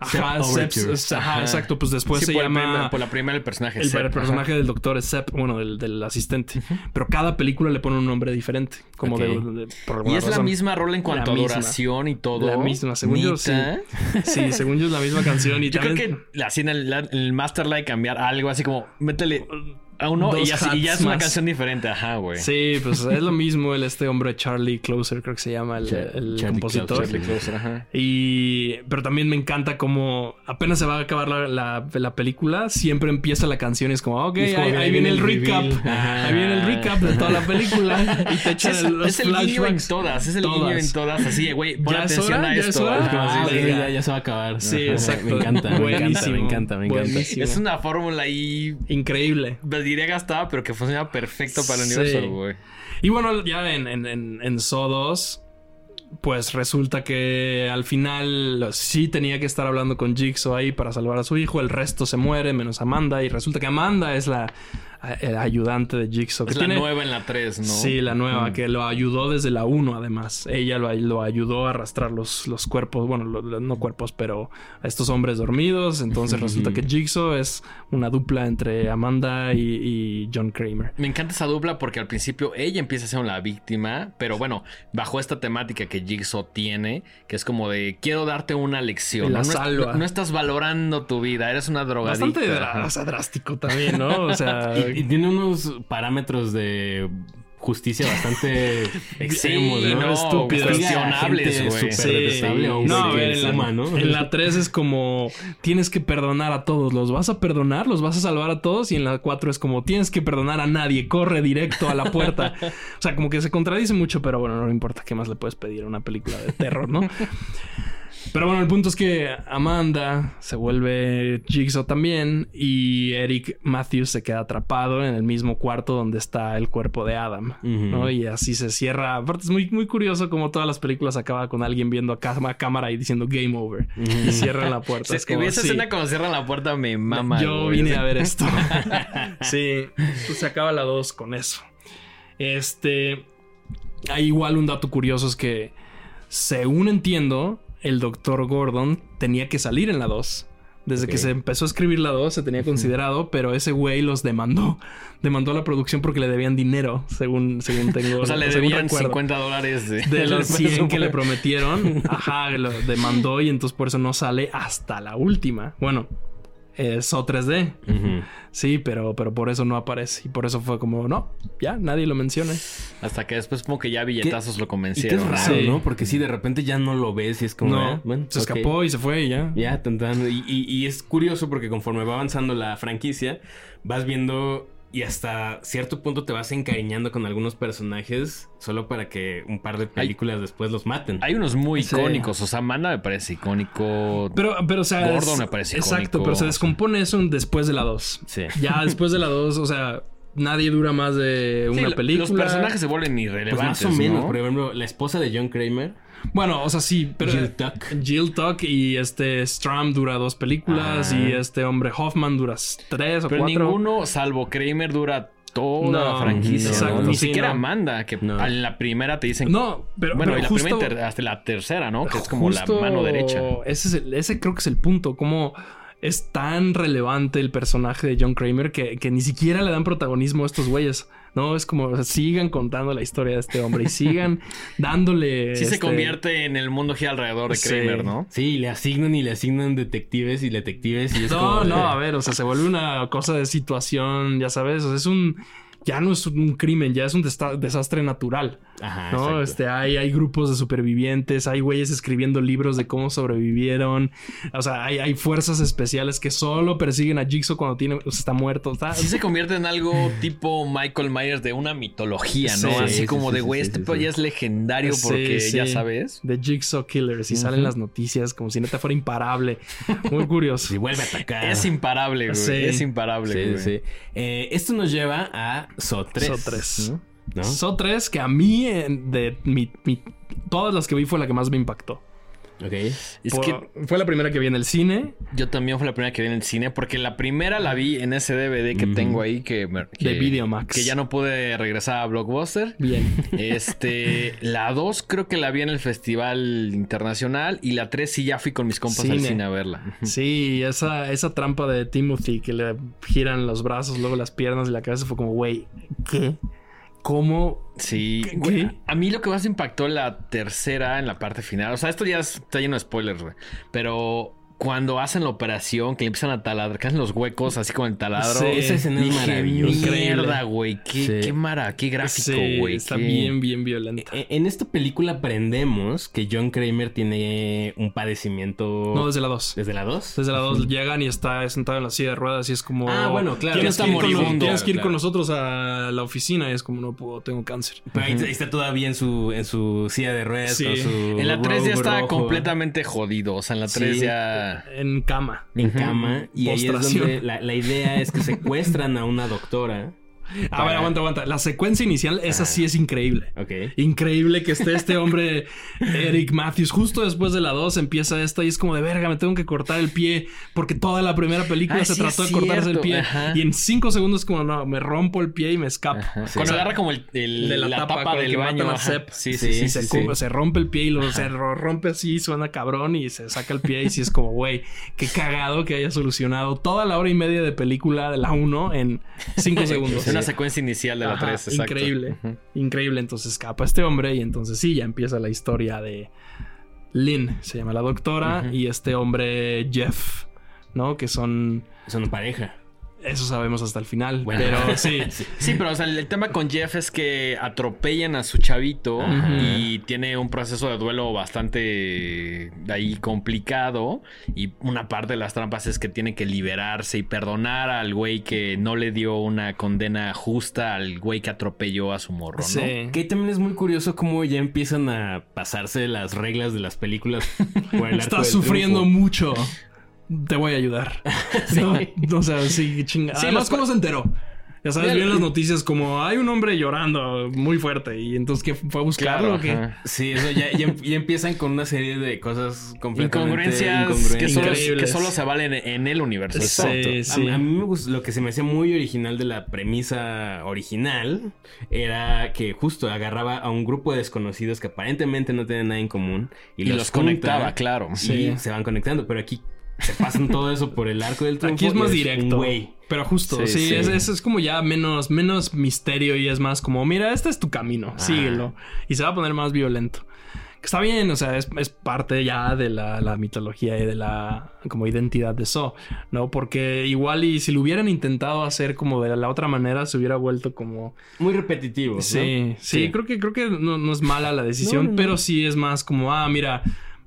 Ajá, Overture. ajá, exacto. Pues después Sí, se por el llama. primer- por la primera el personaje. el, Sepp, el personaje ajá. del doctor es Sepp, bueno, del, del asistente. Pero cada película le pone un nombre diferente. Como de, de- por Y es la misma rola en cuanto La a misma. duración y todo. La misma, según yo, ¿Neta? Sí, según yo es la misma canción. Y Yo creo también- que así en el, en el Masterlight cambiar algo así como métele a uno y, ya es una más. canción diferente. Ajá, güey. Sí, pues es lo mismo. El este hombre Charlie Closer, creo que se llama el, el Charlie compositor. Charlie Closer, ajá. Y pero también me encanta como apenas se va a acabar la, la- la película, siempre empieza la canción y es como, ok, es como ahí, que ahí ahí viene el viene el recap. Ajá. Ahí viene el recap de toda la película y te echan *laughs* Es, el- los es el guiño en flashbacks. todas, es el guiño Todas. en todas. Así, güey, pon ¿Ya es atención hora? a ¿Ya esto. Ah, sí, ok, ya. se va a acabar. Sí, Ajá. exacto. Me encanta, me encanta, me encanta, me encanta. Buenísimo. Es una fórmula ahí, Increíble. Diría gastada, pero que funciona perfecto para el Sí. universo, güey. Y bueno, ya en, en, en, en Saw 2, pues resulta que al final sí tenía que estar hablando con Jigsaw ahí para salvar a su hijo. El resto se muere, menos Amanda. Y resulta que Amanda es la eh, ayudante de Jigsaw. que Es la tiene- nueva en la 3, ¿no? Sí, la nueva, que lo ayudó desde la 1 además. Ella lo, lo ayudó a arrastrar los, los cuerpos, bueno, lo- lo- no cuerpos, pero a estos hombres dormidos. Entonces resulta que Jigsaw es una dupla entre Amanda y, y John Kramer. Me encanta esa dupla porque al principio ella empieza a ser una víctima, pero bueno, bajo esta temática que Jigsaw tiene, que es como de quiero darte una lección. La no, salva. no estás valorando tu vida, eres una drogadicta. Bastante o sea, drástico también, ¿no? O sea, *laughs* Y, tiene unos parámetros de justicia bastante *laughs* extremos, Sí, ¿no? no, Estúpidos. cuestionables, güey. Sí. No, ver, en la, ¿no? en la 3 es como tienes que perdonar a todos. ¿Los vas a perdonar? ¿Los vas a salvar a todos? Y en la 4 es como tienes que perdonar a nadie. Corre directo a la puerta. *laughs* o sea, como que se contradice mucho, pero bueno, no importa qué más le puedes pedir a una película de terror, ¿no? Pero bueno, el punto es que Amanda se vuelve Jigsaw también y Eric Matthews se queda atrapado en el mismo cuarto donde está el cuerpo de Adam, ¿no? Y así se cierra. Aparte es muy, muy curioso como todas las películas acaba con alguien viendo a cámara y diciendo game over y cierran la puerta. Es como, esa sí, escena cuando cierran la puerta me mama. yo güey. vine a ver esto. *laughs* sí, pues se acaba la 2 con eso. Este, hay igual un dato curioso es que, según entiendo, el doctor Gordon tenía que salir en la 2. Desde que se empezó a escribir la 2 se tenía considerado, pero ese güey los demandó. Demandó a la producción porque le debían dinero, según, según tengo. *laughs* O sea, le debían recuerdo. 50 dólares de, De *laughs* los 100 que le prometieron, ajá, lo demandó y entonces por eso no sale hasta la última. Bueno, es o 3D, Ujú. sí, pero, pero por eso no aparece. Y por eso fue como, no, ya nadie lo menciona. Hasta que después como que ya billetazos lo Y qué convencieron. es raro, Sí. ¿no? Porque sí, de repente ya no lo ves y es como... no, ah, bueno, se escapó y se fue y ya. Ya, tan, tan. Y, y- y es curioso porque conforme va avanzando la franquicia, vas viendo y hasta cierto punto te vas encariñando con algunos personajes solo para que un par de películas después los maten. Hay unos muy Sí. icónicos. O sea, Amanda me parece icónico. Pero, pero, o sea. Gordon es- me parece Exacto, icónico. pero se descompone eso después de la 2. Sí. Ya después de la 2, o sea, nadie dura más de una película. Los personajes se vuelven Pues irrelevantes. más o menos. ¿no? Por ejemplo, la esposa de John Kramer, Bueno, o sea, sí, pero. Jill Tuck. Jill Tuck y este Stram dura dos películas y este hombre Hoffman dura tres o Pero cuatro. ninguno, salvo Kramer, dura toda No, la franquicia. exacto, ¿no? Ni sí, siquiera no. Amanda, que No. en la primera te dicen. No, pero, bueno, pero y la justo, primera hasta la tercera, ¿no? Que es como justo la mano derecha. Ese, es el- ese creo que es el punto. Como es tan relevante el personaje de John Kramer que, que ni siquiera le dan protagonismo a estos güeyes. No, es como o sea, sigan contando la historia de este hombre y sigan *laughs* dándole. Sí se este, convierte en el mundo gira alrededor de Sí. Kramer, ¿no? Sí, le asignan y le asignan detectives y detectives y es No, como de- no, a ver, o sea, se vuelve una cosa de situación, ya sabes, o sea, es un. Ya no es un crimen, ya es un desastre natural. Ajá, ¿no? exacto. Este, hay, hay grupos de supervivientes, hay güeyes escribiendo libros de cómo sobrevivieron. O sea, hay, hay fuerzas especiales que solo persiguen a Jigsaw cuando tiene, o sea, está muerto. Está, Sí se convierte en algo tipo Michael Myers de una mitología, ¿no? Sí, Así sí, como sí, de, güey, sí, este sí, pedo sí. ya es legendario Sí, porque sí. ya sabes. The Jigsaw Killers y salen las noticias como si neta fuera imparable. Muy curioso. *laughs* Si vuelve a atacar. Es imparable, güey. Sí. Es imparable, Sí, güey. sí. Eh, esto nos lleva a So 3. Saw 3. ¿no? Saw 3 que a mí, de mi, mi- todas las que vi, fue la que más me impactó. Ok. Es Por- que fue la primera que vi en el cine. yo también fue la primera que vi en el cine porque la primera la vi en ese DVD que tengo ahí que, que- De Videomax. Que ya no pude regresar a Blockbuster. Bien. *laughs* Este, la 2 creo que la vi en el Festival Internacional y la 3 sí ya fui con mis compas al Cine. cine a verla. Sí, esa, esa trampa de Timothy que le giran los brazos, luego las piernas y la cabeza fue como, güey, ¿qué? ¿Cómo? Sí, ¿Qué? güey, ¿Qué? a mí lo que más impactó la tercera, en la parte final, o sea, esto ya es- está lleno de spoilers, güey, pero cuando hacen la operación, que le empiezan a taladrar, que hacen los huecos así con el taladro, Sí, Esa escena es dije, maravillosa. mierda, güey, qué, Sí. qué mara, qué gráfico, Sí, güey. está qué- bien, bien violenta. E- En esta película aprendemos que John Kramer tiene un padecimiento. No, desde la 2. ¿Desde la 2? Desde la 2 llegan y está sentado en la silla de ruedas y es como... Ah, bueno, claro. Tienes Ya que ir, está con, moribundo. tienes que ir Claro, con nosotros a la oficina y es como, no puedo, tengo cáncer. Pero ahí, ahí está todavía en su, en su silla de ruedas. Sí. con su En la 3 ya está rojo, completamente jodido, o sea, en la 3 Sí. En cama. En cama. Y ahí es donde la, la idea es que secuestran a una doctora. *laughs* A ver, aguanta, aguanta. La secuencia inicial, esa sí es increíble. Ok. Increíble que esté este *laughs* hombre, Eric Matthews. Justo después de la 2 empieza esta y es como de verga, me tengo que cortar el pie porque toda la primera película Ah, se sí, trató de cortarse el pie. Ajá. Y en 5 segundos, como no, me rompo el pie y me escapo. Ajá. Sí. Cuando O sea, agarra como el, el- de la, tapa, con el del baño. Sí, Sí, sí, se, sí. cu- se rompe el pie y luego se ro- rompe así, suena cabrón y se saca el pie y sí es como, güey, qué cagado que haya solucionado toda la hora y media de película de la 1 en 5 *laughs* segundos. Una secuencia inicial de la Ajá, 3, exacto. Increíble, increíble. Entonces escapa este hombre y entonces sí, ya empieza la historia de Lynn, se llama la doctora, y este hombre Jeff, ¿no? Que son, Son pareja. Eso sabemos hasta el final, Bueno. pero *laughs* sí. Sí, pero o sea, el tema con Jeff es que atropellan a su chavito Ajá. y tiene un proceso de duelo bastante ahí complicado. Y una parte de las trampas es que tiene que liberarse y perdonar al güey que no le dio una condena justa al güey que atropelló a su morro, ¿no? Sí. Que también es muy curioso cómo ya empiezan a pasarse las reglas de las películas por el *laughs* arco Estás del sufriendo triunfo. mucho. Te voy a ayudar. *laughs* No, *laughs* o sea, sí, chinga. Sí, Además, los- ¿cómo se enteró? Ya sabes, bien las noticias como hay un hombre llorando muy fuerte y entonces ¿qué fue a buscarlo Claro, o qué? ajá. Sí, eso ya, ya, ya empiezan con una serie de cosas completamente Incongruencias que solo, que se valen en el universo. Sí, Exacto. sí. A, a mí me gustó, lo que se me hacía muy original de la premisa original era que justo agarraba a un grupo de desconocidos que aparentemente no tienen nada en común y, Y los conectaba, claro. y Sí. se van conectando. Pero aquí se pasan todo eso por el arco del triunfo. Aquí es más directo. Güey. Pero justo, Sí, sí, sí. Es, es- es como ya menos, menos misterio y es más como, mira, este es tu camino, síguelo. Y se va a poner más violento. Que está bien, o sea, es, es parte ya de la, la mitología y de la como identidad de So, ¿no? Porque igual y si lo hubieran intentado hacer como de la otra manera, se hubiera vuelto como... Muy repetitivo. Sí, sí, Sí. creo que creo que no, no es mala la decisión, no. pero sí es más como, ah, mira,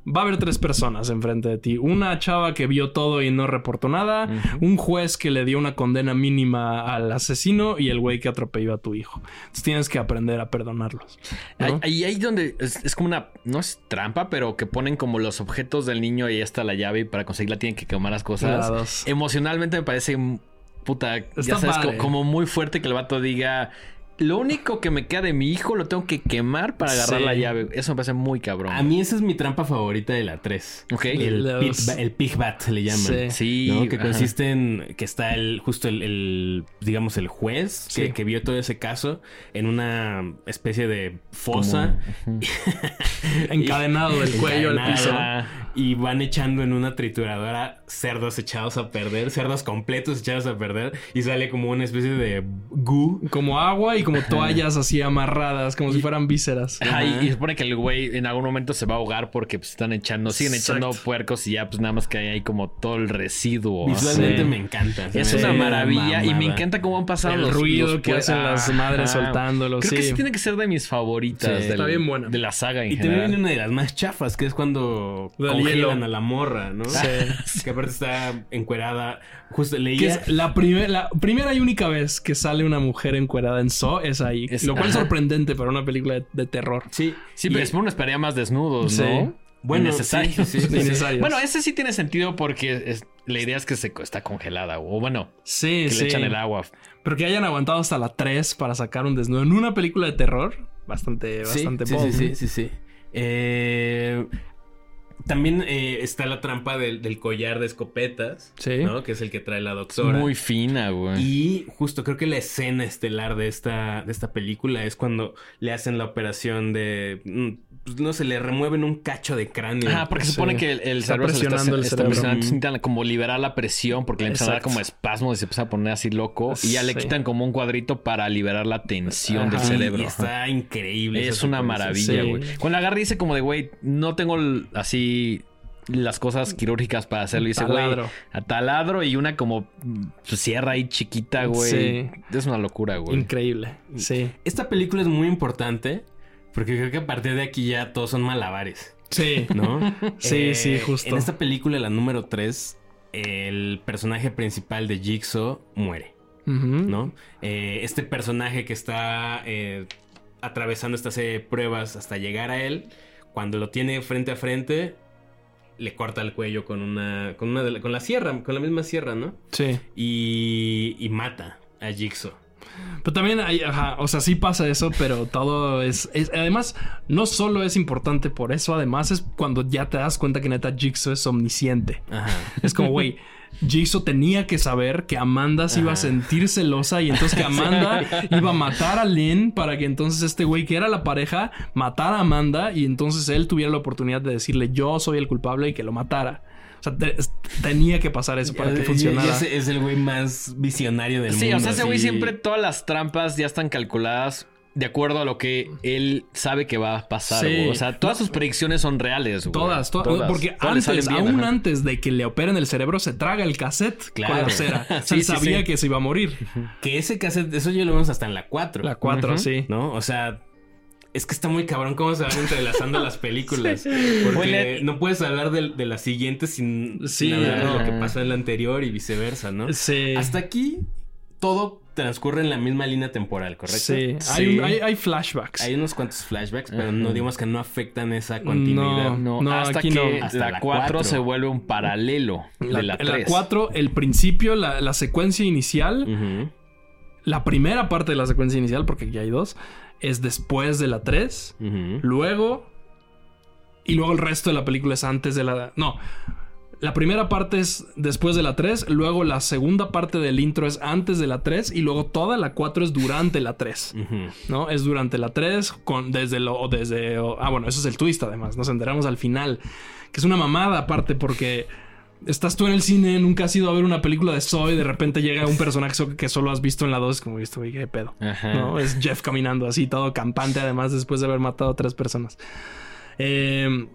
va a haber tres personas enfrente de ti. Una chava que vio todo y no reportó nada, un juez que le dio una condena mínima al asesino y el güey que atropelló a tu hijo. Entonces tienes que aprender a perdonarlos. ¿no? Ahí, ahí donde es, es como una, no es trampa, pero que ponen como los objetos del niño y está la llave y para conseguirla tienen que quemar las cosas. Emocionalmente me parece, puta, Está ya sabes, padre. como muy fuerte que el vato diga, lo único que me queda de mi hijo lo tengo que quemar para agarrar Sí. la llave. Eso me parece muy cabrón. A mí esa es mi trampa favorita de la 3. Ok. El, Los- pit ba- el pig bat le llaman. Sí. Que ajá. consiste en que está el justo el, el, digamos el juez que, Sí. que vio todo ese caso en una especie de fosa *laughs* Encadenado del cuello al piso. Y van echando en una trituradora cerdos echados a perder, cerdos completos echados a perder y sale como una especie de goo. Como agua y como toallas así amarradas, como si fueran vísceras. Ajá, y, y se supone que el güey en algún momento se va a ahogar porque pues, están echando, siguen echando puercos y ya pues nada más que hay ahí como todo el residuo. Visualmente así. me encanta. Es una maravilla y me encanta cómo han pasado El los ruido los que hacen las madres soltándolo, Creo sí. que sí tiene que ser de mis favoritas Sí. del- Está bien buena. de la saga en Y también general. viene una de las más chafas, que es cuando Del congelan hielo. a la morra, ¿no? Sí. *laughs* Que aparte está encuerada. Justo Que leía. es la, primer- la primera y única vez que sale una mujer encuerada en Es ahí. Es- lo cual es sorprendente para una película de, de terror. Sí, Sí, y- pero es uno esperaría más desnudos, Sí. ¿no? Bueno, Innecesarios. sí, sí, sí, *laughs* sí. Innecesarios. Bueno, ese sí tiene sentido porque es- la idea es que se, está congelada. O bueno, Sí, que sí. le echan el agua. Pero que hayan aguantado hasta la 3 para sacar un desnudo en una película de terror, bastante, Sí, bastante sí, sí, sí, sí, sí. Eh, también eh, está la trampa del, del collar de escopetas, Sí. ¿no? Que es el que trae la doctora. muy fina, güey. Y justo creo que la escena estelar de esta, de esta película es cuando le hacen la operación de... pues, no sé, le remueven un cacho de cráneo. Ajá, porque se Sí. supone que el, el Está cerebro se le presionando el está cerebro. necesitan como liberar la presión porque le empiezan a dar como espasmos y se empieza a poner así loco. Y ya le Sí. quitan como un cuadrito para liberar la tensión del Ajá. Cerebro. Y está increíble. Es una maravilla, Sí. güey. Cuando la agarra dice como de, güey, no tengo el- así las cosas quirúrgicas para hacerlo. Y dice, güey, Taladro. a taladro y una como mm, sierra ahí chiquita, güey. Sí. Es una locura, güey. Increíble. Sí. Esta película es muy importante porque creo que a partir de aquí ya todos son malabares, Sí. ¿no? *laughs* Sí, sí, justo. En esta película, la número 3, el personaje principal de Jigsaw muere, Ujú. ¿no? Eh, este personaje que está eh, atravesando esta serie de pruebas hasta llegar a él, cuando lo tiene frente a frente, le corta el cuello con una, con una de la, con la sierra, con la misma sierra, ¿no? Sí. Y, y mata a Jigsaw. Pero también hay, ajá, o sea, sí pasa eso, pero todo es, es- Además, no solo es importante por eso, además es cuando ya te das cuenta que neta Jigsaw es omnisciente. Ajá. Es como, güey, Jigsaw tenía que saber que Amanda se iba a sentir celosa y entonces que *laughs* Amanda iba a matar a Lynn para que entonces este güey que era la pareja matara a Amanda y entonces él tuviera la oportunidad de decirle yo soy el culpable y que lo matara. O sea, te- tenía que pasar eso para que funcionara. es, es el güey más visionario del Sí, mundo. o sea, ese güey así. siempre todas las trampas ya están calculadas de acuerdo a lo que él sabe que va a pasar. Sí. O sea, todas sus predicciones son reales. güey. Todas, to- Todas. porque Todas antes, bien, aún ajá. antes de que le operen el cerebro, se traga el cassette con Claro. la cera. *laughs* O sea, Sí, él sí, sabía sí. que se iba a morir. Que ese cassette, eso ya lo vemos hasta en la 4. La 4, Ujú. sí. ¿No? O sea, es que está muy cabrón cómo se van entrelazando las *laughs* películas. Porque no puedes hablar de, de la siguiente sin, Sí, sin hablar de lo que pasó en la anterior y viceversa, ¿no? Sí. Hasta aquí, todo transcurre en la misma línea temporal, ¿correcto? Sí. Sí. Hay, un- hay- hay flashbacks. Hay unos cuantos flashbacks, pero no digamos que no afectan esa continuidad. No, No, hasta aquí que no. Hasta la la 4 cuatro. se vuelve un paralelo de la 3. 4, el principio, la, la secuencia inicial, la primera parte de la secuencia inicial, porque aquí hay dos, es después de la 3, Ujú. luego... Y luego el resto de la película es antes de la... No. La primera parte es después de la 3, luego la segunda parte del intro es antes de la 3 y luego toda la 4 es durante la 3. Ujú. ¿no? Es durante la 3, con, desde lo, o desde, ah, bueno, eso es el twist además, nos enteramos al final, que es una mamada aparte porque estás tú en el cine, nunca has ido a ver una película de Zoe, de repente llega un personaje so- que solo has visto en la 2, como esto, güey, qué pedo. Ajá. ¿no? Es Jeff caminando así, todo campante, además, después de haber matado a tres personas. Eh,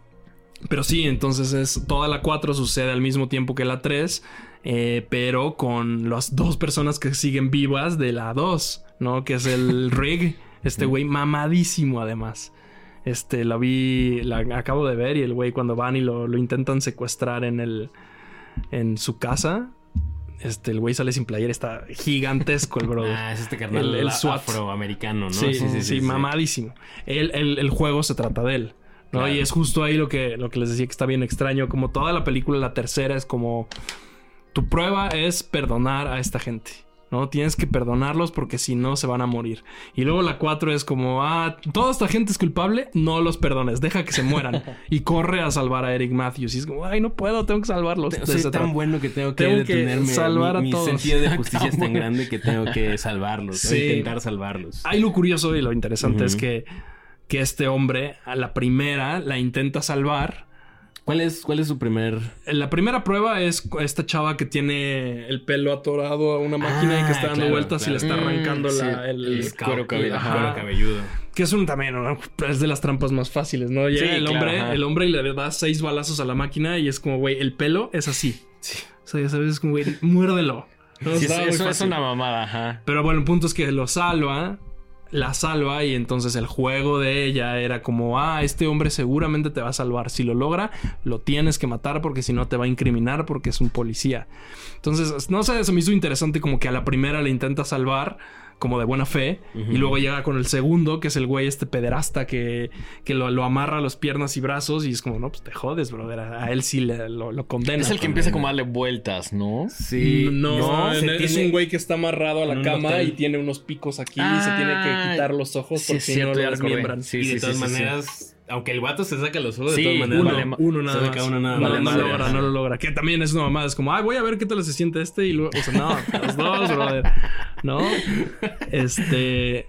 pero sí, entonces es toda la 4 sucede al mismo tiempo que la 3, eh, pero con las dos personas que siguen vivas de la 2, ¿no? Que es el *laughs* Rig, este güey mamadísimo además. Este, la vi, la acabo de ver y el güey cuando van y lo, lo intentan secuestrar en el, en su casa, este, el güey sale sin playera, está gigantesco el brother. *laughs* Ah, es este carnal El- el SWAT. afroamericano, ¿no? Sí, sí, sí, mamadísimo. El, el- el juego se trata de él. ¿no? Claro. Y es justo ahí lo que, lo que les decía que está bien extraño. Como toda la película, la tercera es como. Tu prueba es perdonar a esta gente. ¿No? Tienes que perdonarlos porque si no se van a morir. Y luego la 4 es como, ah, toda esta gente es culpable, no los perdones, deja que se mueran. *laughs* y corre a salvar a Eric Matthews. Y es como, ay, no puedo, tengo que salvarlos. Soy ese tan bueno que tengo que Tengo que detenerme. salvar a mi, mi todos. sentido de *laughs* justicia es tan grande que tengo que salvarlos. Sí. intentar salvarlos. Ahí lo curioso y lo interesante es que, que este hombre a la primera la intenta salvar. ¿Cuál es, ¿Cuál es su primer...? La primera prueba es esta chava que tiene el pelo atorado a una máquina y que Ah, está dando claro, vueltas claro. y le está arrancando Mm, la- sí, el, el cuero cabelludo. Ajá. Cuero cabelludo. Que es un también, ¿no? es de las trampas más fáciles, ¿no? Llega Sí, el claro, hombre, ajá. el hombre y le da seis balazos a la máquina y es como, güey, el pelo es así. O sea, ya sabes, es como, güey, muérdelo. No, Sí, eso es una mamada, ajá. Pero bueno, el punto es que lo salva, la salva y entonces el juego de ella era como, ah, este hombre seguramente te va a salvar. Si lo logra, lo tienes que matar porque si no te va a incriminar porque es un policía. Entonces, no sé, se me hizo interesante como que a la primera le intenta salvar como de buena fe y luego llega con el segundo que es el güey este pederasta que, que lo, lo amarra a las piernas y brazos y es como, no, pues te jodes, brother. A, a él sí le- lo, lo condena. Es el que empieza como a darle vueltas, ¿no? Sí. No, se es tiene- un güey que está amarrado a la cama hotel. y tiene unos picos aquí y se tiene que Ah, quitar los ojos sí, porque si cierto, no desmiembran. Sí, y de sí, todas sí, sí, sí. maneras, aunque el vato se saca los ojos, Sí, de todas maneras. Uno, Vale, uno nada se más. uno nada no, más. no madre, logra, no lo logra. Que también es una mamada. Es como, ay, voy a ver qué tal se siente este y luego, o sea, no, *laughs* los dos, brother. ¿No? Este.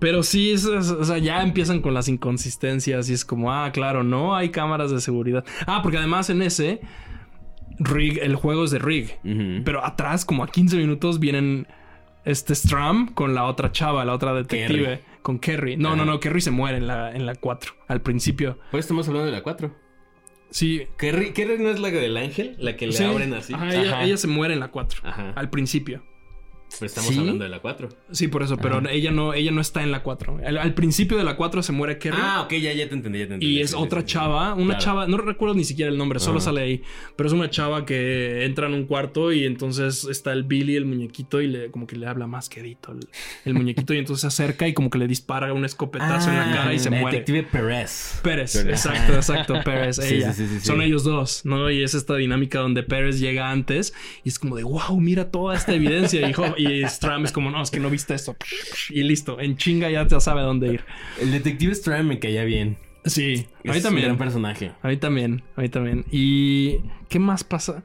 Pero sí, es- es- o sea, ya empiezan con las inconsistencias y es como, ah, claro, no hay cámaras de seguridad. Ah, porque además en ese, Rig, el juego es de Rig. Pero atrás, como a 15 minutos, vienen este Stram con la otra chava, la otra detective. Con Kerry. No, no, no, Kerry se muere en la, en la 4, al principio. Hoy estamos hablando de la 4. Sí. ¿Kerry, Kerry no es la del ángel? La que le sí. abren así. Ajá, ella, Ajá. ella se muere en la 4, Ajá. al principio. Pero estamos ¿Sí? hablando de la 4. Sí, por eso, pero ella no, ella no está en la 4. Al, al principio de la 4 se muere Kerry. Ah, ok, ya, ya te entendí, ya te entendí. Y es Sí, otra sí, sí. chava, una Claro. chava, no recuerdo ni siquiera el nombre, solo Ajá. sale ahí, pero es una chava que entra en un cuarto y entonces está el Billy, el muñequito, y le como que le habla más quedito el, el muñequito y entonces se acerca y como que le dispara un escopetazo en la cara y se Ah, muere. Detective Pérez. Pérez, Pérez. exacto, exacto, Pérez, *laughs* Sí, ella. sí, sí, sí, sí. Son ellos dos, ¿no? Y es esta dinámica donde Pérez llega antes y es como de, wow, mira toda esta evidencia. Y, jo- y Stram es como, no, es que no viste esto. Y listo, en chinga ya te sabe dónde ir. El detective Strand me caía bien. Sí, a mí un también. gran personaje. A mí también, a mí también. ¿Y qué más pasa?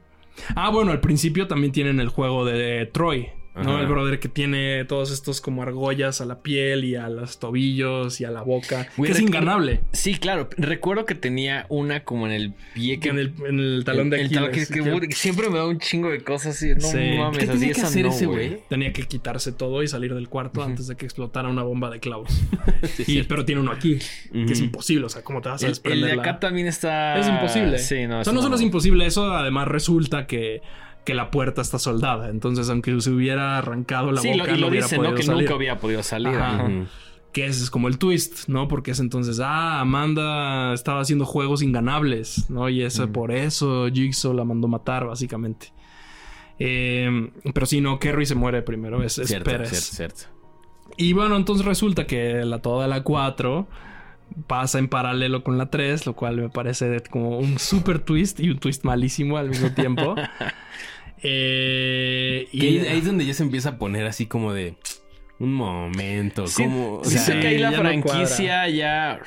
Ah, bueno, al principio también tienen el juego de Troy, ¿no? El brother que tiene todos estos como argollas a la piel y a los tobillos y a la boca. Güey, que es inganable. Sí, claro. Recuerdo que tenía una como en el pie Que en el, en el talón de el Aquiles. talón que- que- que siempre me da un chingo de cosas así. No Sí. mames, ¿Qué así tenía que hacer no, ese güey. Tenía que quitarse todo y salir del cuarto antes de que explotara una bomba de clavos. *laughs* Sí, Y- pero tiene uno aquí, que es imposible. O sea, ¿cómo te vas a El, el desprender de la- acá también está... Es imposible. Sí, no. o sea, no solo es imposible eso, además resulta que, que la puerta está soldada. Entonces, aunque se hubiera arrancado la Sí, boca, lo, y no lo hubiera dice, ¿no? Que salir. nunca había podido salir. Ajá. Que ese es como el twist, ¿no? Porque es entonces, ah, Amanda estaba haciendo juegos inganables, ¿no? Y eso, por eso Jigsaw la mandó matar, básicamente. Eh, pero sí, no, Kerry se muere primero, es, es Cierto, Pérez. cierto, cierto. Y bueno, entonces resulta que la toda la 4 pasa en paralelo con la 3, lo cual me parece como un super twist y un twist malísimo al mismo tiempo. *laughs* Eh, ahí, y ahí es donde ya se empieza a poner así como de un momento, Sí, como o sí, sea, que ahí la ya no franquicia ya...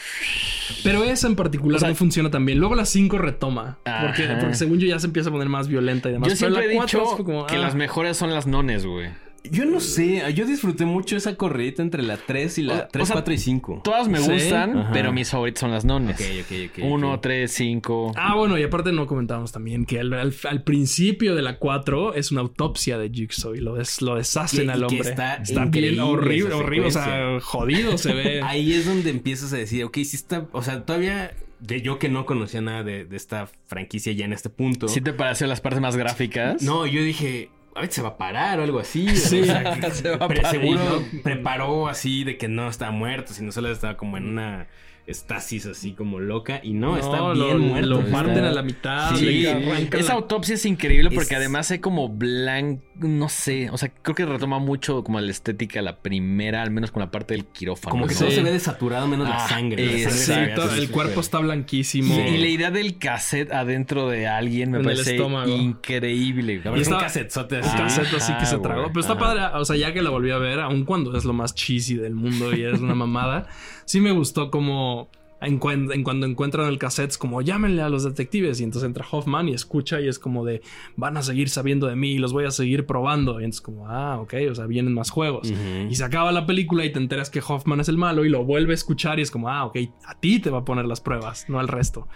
Pero esa en particular O sea- no funciona tan bien. Luego la 5 retoma. Porque, según yo ya se empieza a poner más violenta y demás. Yo Pero siempre he la 4 dicho como, que ah, las mejores son las nones, güey. Yo no sé, yo disfruté mucho esa corridita entre la 3 y la O- 3, o sea, 4 y 5. Todas me Sí. gustan, Ajá. pero mis favoritos son las nones. Ok, ok, ok. 1, ok. 3, 5. Ah, bueno, y aparte no comentamos también que al, al- al principio de la 4 es una autopsia de Jigsaw y lo, des- lo deshacen Y- al hombre. está bien increíble horrible, horrible, o sea, jodido se ve. *laughs* Ahí es donde empiezas a decir, ok, sí está, o sea, todavía de yo que no conocía nada de, de esta franquicia ya en este punto. ¿Sí te pareció las partes más gráficas? No, yo dije, ahorita se va a parar o algo así. Sí, o sea, que- se va a pero parar. seguro preparó así de que no estaba muerto, sino solo estaba como en una estasis así como loca y no, está bien lo, muerto. lo está- parten a la mitad, Sí, esa la- autopsia es increíble porque Es- además hay como blanco, no sé, o sea, creo que retoma mucho como la estética la primera, al menos con la parte del quirófano. Como que ¿no? todo Sí. se ve desaturado menos la Ah, sangre. La sangre exacto. Sí, el cuerpo está blanquísimo. Y, y la idea del cassette adentro de alguien me En parece increíble. Y es un está- casetzote El así. cassette así que se Ajá, tragó. Pero está Ajá. padre. O sea, ya que la volví a ver, aun cuando es lo más cheesy del mundo y es una mamada, sí me gustó como en, cuando encuentran el cassette es como llámenle a los detectives. Y entonces entra Hoffman y escucha y es como de van a seguir sabiendo de mí y los voy a seguir probando. Y entonces como, ah, ok, o sea, vienen más juegos. Y se acaba la película y te enteras que Hoffman es el malo y lo vuelve a escuchar y es como, ah, ok, a ti te va a poner las pruebas, no al resto.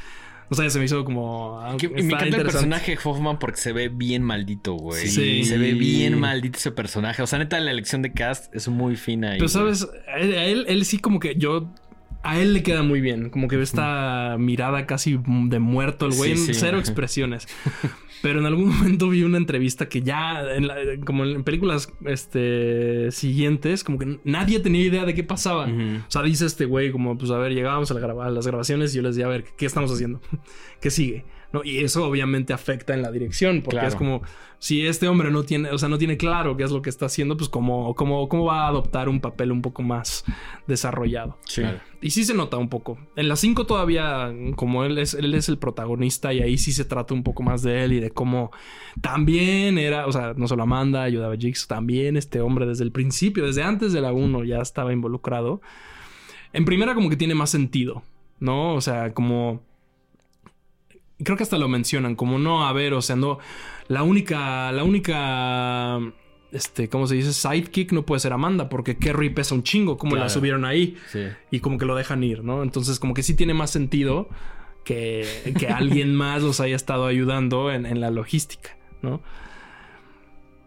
O sea, se me hizo como... ah, me encanta el personaje Hoffman porque se ve bien maldito, güey. Sí. Se ve bien maldito ese personaje. O sea, neta, la elección de cast es muy fina. Pero sabes, él, él sí como que yo... A él le queda muy bien, como que esta mirada casi de muerto el güey, Sí, en sí. cero expresiones. Pero en algún *laughs* momento vi una entrevista que ya, en la- como en películas este, siguientes, como que nadie tenía idea de qué pasaba. O sea, dice este güey como, pues a ver, llegábamos a, la graba- a las grabaciones y yo les decía, a ver, ¿qué estamos haciendo? *laughs* ¿Qué sigue? ¿No? Y eso obviamente afecta en la dirección, porque Claro. es como, si este hombre no tiene, o sea, no tiene claro qué es lo que está haciendo, pues cómo, cómo, cómo va a adoptar un papel un poco más desarrollado. Sí. Y sí se nota un poco. En las 5 todavía, como él es, él es el protagonista y ahí sí se trata un poco más de él y de cómo también era, o sea, no solo Amanda ayudaba a Jigsaw, también este hombre desde el principio, desde antes de la 1 ya estaba involucrado. En primera como que tiene más sentido, ¿no? O sea, como... Creo que hasta lo mencionan, como no, a ver, o sea, no... La única, la única... Este, ¿cómo se dice? Sidekick no puede ser Amanda porque Kerry pesa un chingo, como la subieron ahí Sí. y como que lo dejan ir, ¿no? Entonces como que sí tiene más sentido que, que alguien *laughs* más los haya estado ayudando en, en la logística, ¿no?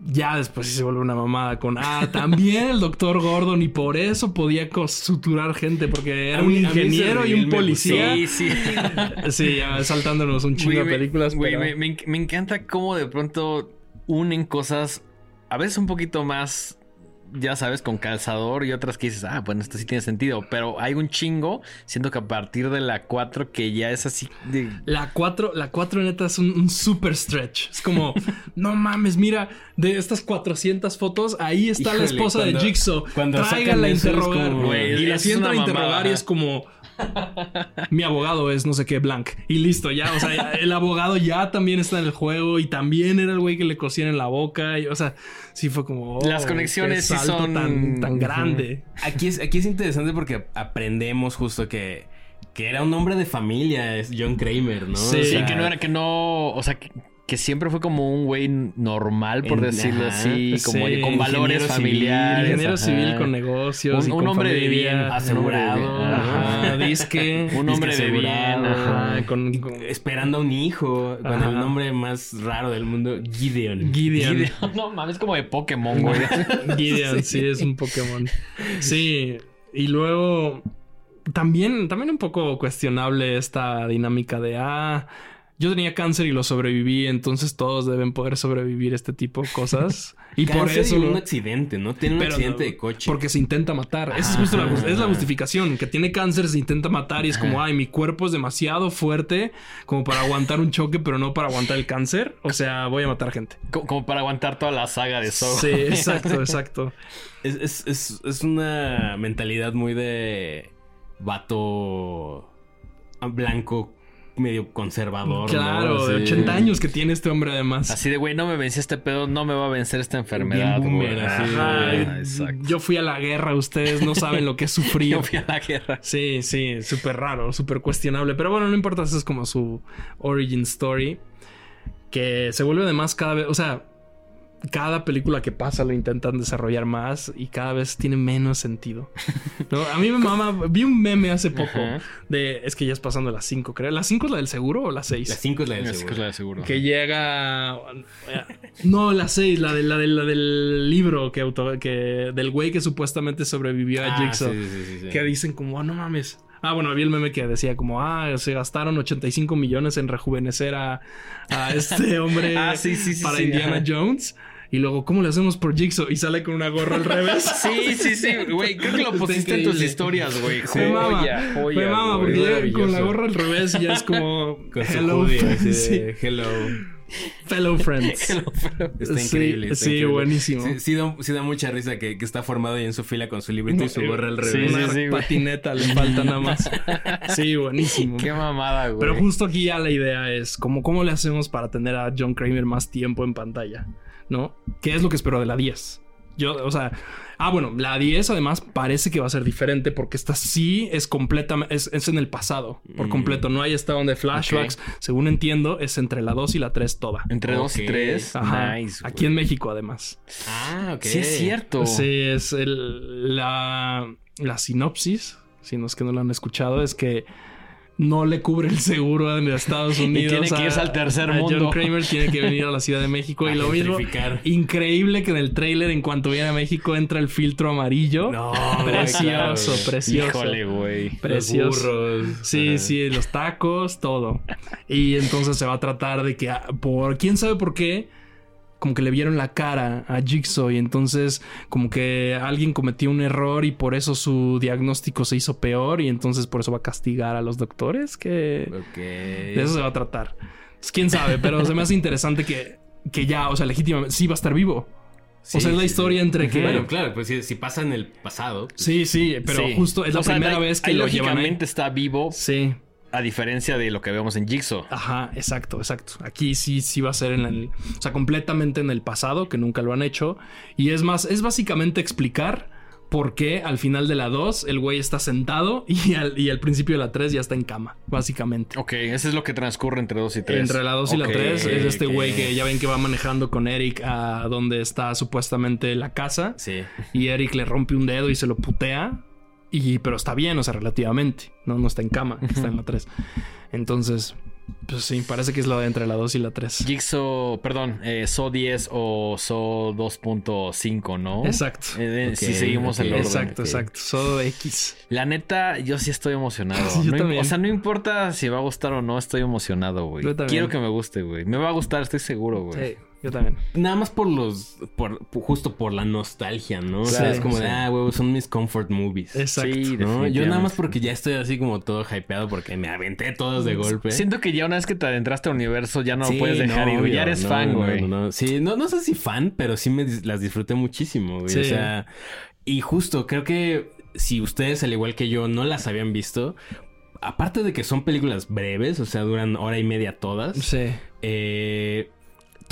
Ya después sí se vuelve una mamada con, ah, también el doctor Gordon y por eso podía suturar gente porque era un ingeniero y un policía. Sí, sí. *laughs* Sí, saltándonos un chingo de películas. güey, pero- me, me enc- me encanta cómo de pronto unen cosas a veces un poquito más, ya sabes, con calzador y otras que dices, ah, bueno, esto sí tiene sentido. Pero hay un chingo, siento que a partir de la 4 que ya es así de... La 4, la 4 neta es un, un super stretch. Es como, *laughs* no mames, mira, de estas 400 fotos, ahí está la esposa cuando- de Jigsaw. cuando Tráiganla a interrogar. como- Güey, y la sientan a interrogar y es como, mi abogado es no sé qué, blank. Y listo, ya. O sea, el abogado ya también está en el juego y también era el güey que le cosían en la boca. Y, o sea, sí fue como, oh, Las conexiones qué sí son- tan, tan grande. Aquí es, aquí es interesante porque aprendemos justo que, que era un hombre de familia, es John Kramer, ¿no? Sí. O Sí, sea, que no era, que no, o sea, que, que siempre fue como un güey normal, por En- decirlo ajá, así, como sí, con valores ingeniero civil, familiares. Ingeniero ajá. civil con negocios. Un- y un con hombre de bien, asegurado, Ajá, disque. Un hombre de bien, ajá. con, con- Esperando a un hijo, con el nombre más raro del mundo, Gideon. Gideon. Gideon. *laughs* No mames, como de Pokémon, güey. *laughs* Gideon, sí. es un Pokémon. Sí, y luego también, también un poco cuestionable esta dinámica de, ah, yo tenía cáncer y lo sobreviví, entonces todos deben poder sobrevivir este tipo de cosas. *laughs* Y por eso... un accidente, ¿no? Tiene un accidente no, de coche. Porque se intenta matar. Esa es justo la, es la justificación. Que tiene cáncer, se intenta matar y es como, ay, mi cuerpo es demasiado fuerte como para aguantar un choque, pero no para aguantar el cáncer. O sea, voy a matar gente. Co- Como para aguantar toda la saga de Saw. Sí, exacto, exacto. *laughs* Es, es, es, es una mentalidad muy de vato blanco, medio conservador. Claro, ¿no? de Así. 80 años que tiene este hombre además. Así de, güey, no me vencí este pedo, no me va a vencer esta enfermedad, Bien boomer, güey. así, Ajá, yo fui a la guerra, ustedes no saben lo que he sufrido. *laughs* Yo fui a la guerra. Sí, sí, súper raro, súper cuestionable. Pero bueno, no importa, eso es como su origin story. Que se vuelve además cada vez. O sea, cada película que pasa lo intentan desarrollar más y cada vez tiene menos sentido. ¿No? A mí me *laughs* mama. Vi un meme hace poco Ajá. de. Es que ya es pasando las 5, creo. ¿La 5 es la del seguro o la 6? La 5 es la del que seguro. es la de seguro. Que llega. No, la 6, la, de, la, de- la del libro que auto, que del güey que supuestamente sobrevivió a Ah, Jigsaw. sí, sí, sí, sí. Que dicen como, ah, no mames. Ah, bueno, había el meme que decía como, ah, se gastaron 85 millones en rejuvenecer a, a este *laughs* hombre Ah, sí, sí, sí, para sí, Indiana ajá. Jones. Y luego, ¿cómo le hacemos por Jigsaw? Y sale con una gorra al revés. *laughs* Sí, sí, sí, güey. Creo que lo pusiste en tus historias, güey. Me mama, Joya, joya, me mama, porque llega con la gorra al revés y ya es como, *laughs* Con hello, friends. Sí, *laughs* hello. fellow friends. Está Sí, increíble. está sí, increíble. buenísimo. Sí, sí da, sí da mucha risa que, que está formado ahí en su fila con su librito y su gorra al Sí, revés. Una sí, patineta le falta nada más. Sí, buenísimo. Qué mamada, güey. Pero justo aquí ya la idea es como cómo le hacemos para tener a John Kramer más tiempo en pantalla, ¿no? ¿Qué es lo que espero de la 10? Yo, o sea, ah, bueno, la 10 además parece que va a ser diferente porque esta sí es completamente, es, es en el pasado, por Mm. completo. No hay esta onda de flashbacks. Según entiendo, es entre la 2 y la 3 toda. Entre dos y Ok. tres. Ajá. Nice. Aquí en México, además. Ah, ok. Sí, es cierto. Sí, es el- la, la sinopsis, si no es que no lo han escuchado, es que no le cubre el seguro en Estados *laughs* Unidos. tiene que a- irse al tercer a mundo. John Kramer tiene que venir a la Ciudad de México y A lo mismo. Increíble que en el tráiler, en cuanto viene a México, entra el filtro amarillo. No, *laughs* precioso, claro. precioso. Híjole, güey. Precioso. Los burros. Sí, sí, los tacos, todo. Y entonces se va a tratar de que, ah, por quién sabe por qué, como que le vieron la cara a Jigsaw y entonces como que alguien cometió un error y por eso su diagnóstico se hizo peor y entonces por eso va a castigar a los doctores, que de eso se va a tratar. Pues, quién sabe, pero se me hace interesante que, que ya, o sea, legítimamente, sí va a estar vivo. Sí, o sea, es la historia sí. entre que... Bueno, claro, pues si, si pasa en el pasado. pues, Sí, sí, pero Sí. justo es la O primera vez que lo llevan ahí. lógicamente está vivo, Sí. A diferencia de lo que vemos en Jigsaw. Ajá, exacto, exacto. Aquí sí, sí va a ser en el, o sea, completamente en el pasado, que nunca lo han hecho. Y es más, es básicamente explicar por qué al final de la 2 el güey está sentado y al, y al principio de la 3 ya está en cama, básicamente. Ok, eso es lo que transcurre entre dos y tres. Entre la 2 y la Ok, 3 es este güey que ya ven que va manejando con Eric a donde está supuestamente la casa. Sí. Y Eric le rompe un dedo y se lo putea. Y, pero está bien, o sea, relativamente. No, no está en cama, está en la 3. Entonces, pues sí, parece que es la de entre la 2 y la 3. Jigsaw, perdón, eh, SO 10 o SO 2.5, ¿no? Exacto. Eh, si seguimos el orden. Exacto, exacto. Solo X. La neta, yo sí estoy emocionado. *laughs* Sí, yo No también. o sea, no importa si va a gustar o no, estoy emocionado, güey. Yo también. Quiero que me guste, güey. Me va a gustar, estoy seguro, güey. Sí, yo también. Nada más por los. Por, justo por la nostalgia, ¿no? O sea, es como de, ah, güey, son mis comfort movies. Exacto. Sí, ¿no? Yo nada más porque ya estoy así como todo hypeado porque me aventé todos de golpe. Siento que ya una vez que te adentraste al universo ya no Sí, lo puedes dejar ir. obvio. Ya eres No, fan, no, güey. no, no. Sí, no, no sé si fan, pero sí me las disfruté muchísimo, güey. Sí. O sea, y justo creo que si ustedes, al igual que yo, no las habían visto, aparte de que son películas breves, o sea, duran hora y media todas, Sí. eh,